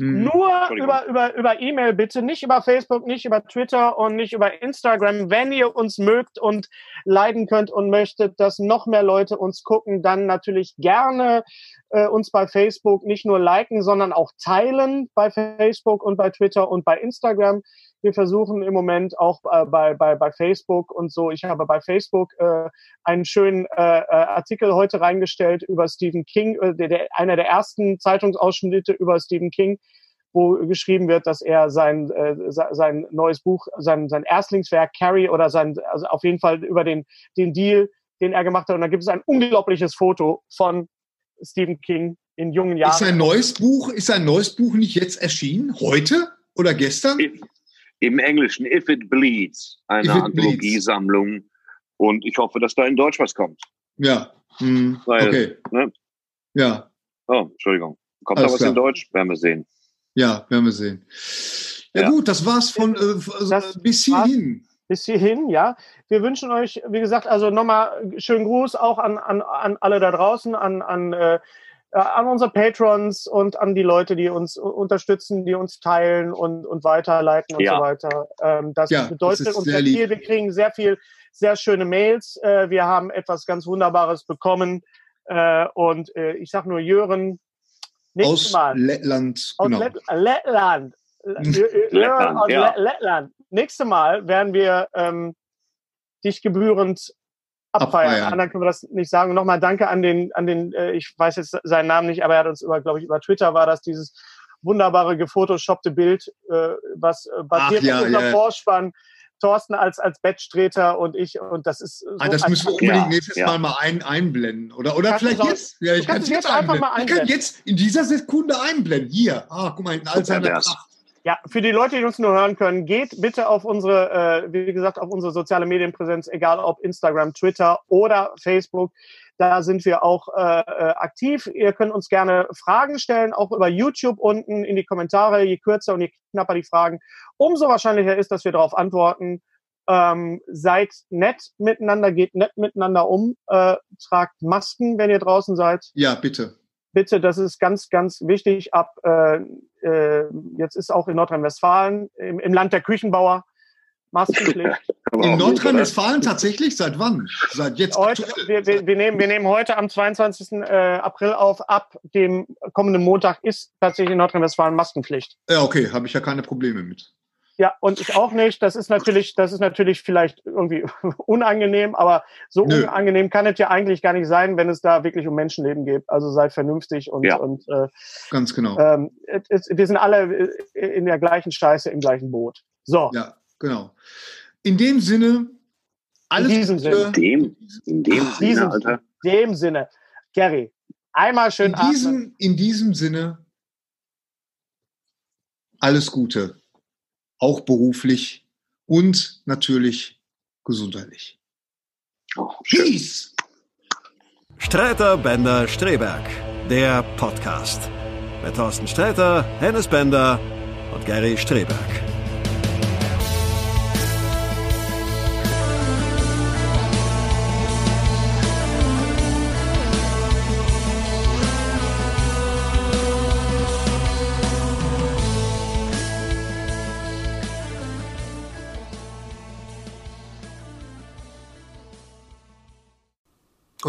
Hm. Nur über, über, über E-Mail bitte, nicht über Facebook, nicht über Twitter und nicht über Instagram. Wenn ihr uns mögt und leiden könnt und möchtet, dass noch mehr Leute uns gucken, dann natürlich gerne äh, uns bei Facebook nicht nur liken, sondern auch teilen bei Facebook und bei Twitter und bei Instagram. Wir versuchen im Moment auch äh, bei, bei, bei Facebook und so. Ich habe bei Facebook äh, einen schönen äh, äh Artikel heute reingestellt über Stephen King, äh, der, der, einer der ersten Zeitungsausschnitte über Stephen King, wo geschrieben wird, dass er sein, äh, sein neues Buch, sein, sein Erstlingswerk Carrie oder sein, also auf jeden Fall über den, den Deal, den er gemacht hat. Und da gibt es ein unglaubliches Foto von Stephen King in jungen Jahren. Ist ein neues Buch, ist ein neues Buch nicht jetzt erschienen? Heute oder gestern? Im Englischen If It Bleeds, eine Anthologiesammlung. Und ich hoffe, dass da in Deutsch was kommt. Ja. Hm. Weil, okay. Ne? Ja. Oh, Entschuldigung. Kommt Alles da was klar. in Deutsch? Werden wir sehen. Ja, werden wir sehen. Ja, ja. gut, das war's von äh, das bis hierhin. Bis hierhin, ja. Wir wünschen euch, wie gesagt, also nochmal schönen Gruß auch an, an, an alle da draußen, an, an äh, äh, an unsere Patrons und an die Leute, die uns unterstützen, die uns teilen und, und weiterleiten und ja. so weiter. Ähm, das ja, bedeutet das uns sehr viel. Wir kriegen sehr viel, sehr schöne Mails. Äh, wir haben etwas ganz Wunderbares bekommen. Äh, und äh, ich sag nur Jören. Aus Mal. Lettland. Aus genau. Lettland. Lettland, aus ja. Lettland. Nächste Mal werden wir ähm, dich gebührend abfeiern. abfeiern. Anderen können wir das nicht sagen. Nochmal danke an den, an den, äh, ich weiß jetzt seinen Namen nicht, aber er hat uns über, glaube ich, über Twitter war das dieses wunderbare gefotoshoppte Bild, äh, was äh, basiert ja, auf unserem ja. Vorspann. Thorsten als, als Bettstreter und ich und das ist so ah, das müssen wir unbedingt ja, nächstes ja. Mal mal ein, einblenden oder oder vielleicht jetzt ja ich kann es jetzt einfach mal einblenden. Ich kann jetzt in dieser Sekunde einblenden hier ah guck mal in all seiner Pracht ja, für die Leute, die uns nur hören können, geht bitte auf unsere, äh, wie gesagt, auf unsere soziale Medienpräsenz, egal ob Instagram, Twitter oder Facebook. Da sind wir auch äh, äh, aktiv. Ihr könnt uns gerne Fragen stellen, auch über YouTube unten in die Kommentare. Je kürzer und je knapper die Fragen, umso wahrscheinlicher ist, dass wir darauf antworten. Ähm, seid nett miteinander, geht nett miteinander um, äh, tragt Masken, wenn ihr draußen seid. Ja, bitte bitte, das ist ganz, ganz wichtig. Ab äh, äh, jetzt ist auch in Nordrhein-Westfalen im, im Land der Küchenbauer Maskenpflicht. In Nordrhein-Westfalen tatsächlich? Seit wann? Seit jetzt? Heute, wir, wir, wir, nehmen, wir nehmen heute am 22. Äh, April auf. Ab dem kommenden Montag ist tatsächlich in Nordrhein-Westfalen Maskenpflicht. Ja, okay, habe ich ja keine Probleme mit. Ja, und ich auch nicht. Das ist natürlich, das ist natürlich vielleicht irgendwie unangenehm, aber so Nö. unangenehm kann es ja eigentlich gar nicht sein, wenn es da wirklich um Menschenleben geht. Also seid vernünftig und, ja. und äh, ganz genau. Ähm, es, wir sind alle äh, in der gleichen Scheiße im gleichen Boot. So. Ja, genau. In dem Sinne, alles in diesem Sinne. In dem, in dem Ach, Sinne, Alter. In dem Sinne. Gary, einmal schön in diesem, in diesem Sinne, alles Gute auch beruflich und natürlich gesundheitlich. Oh, Peace! Streiter Bender Streberg, der Podcast. Mit Thorsten Streiter, Hennes Bender und Gary Streberg.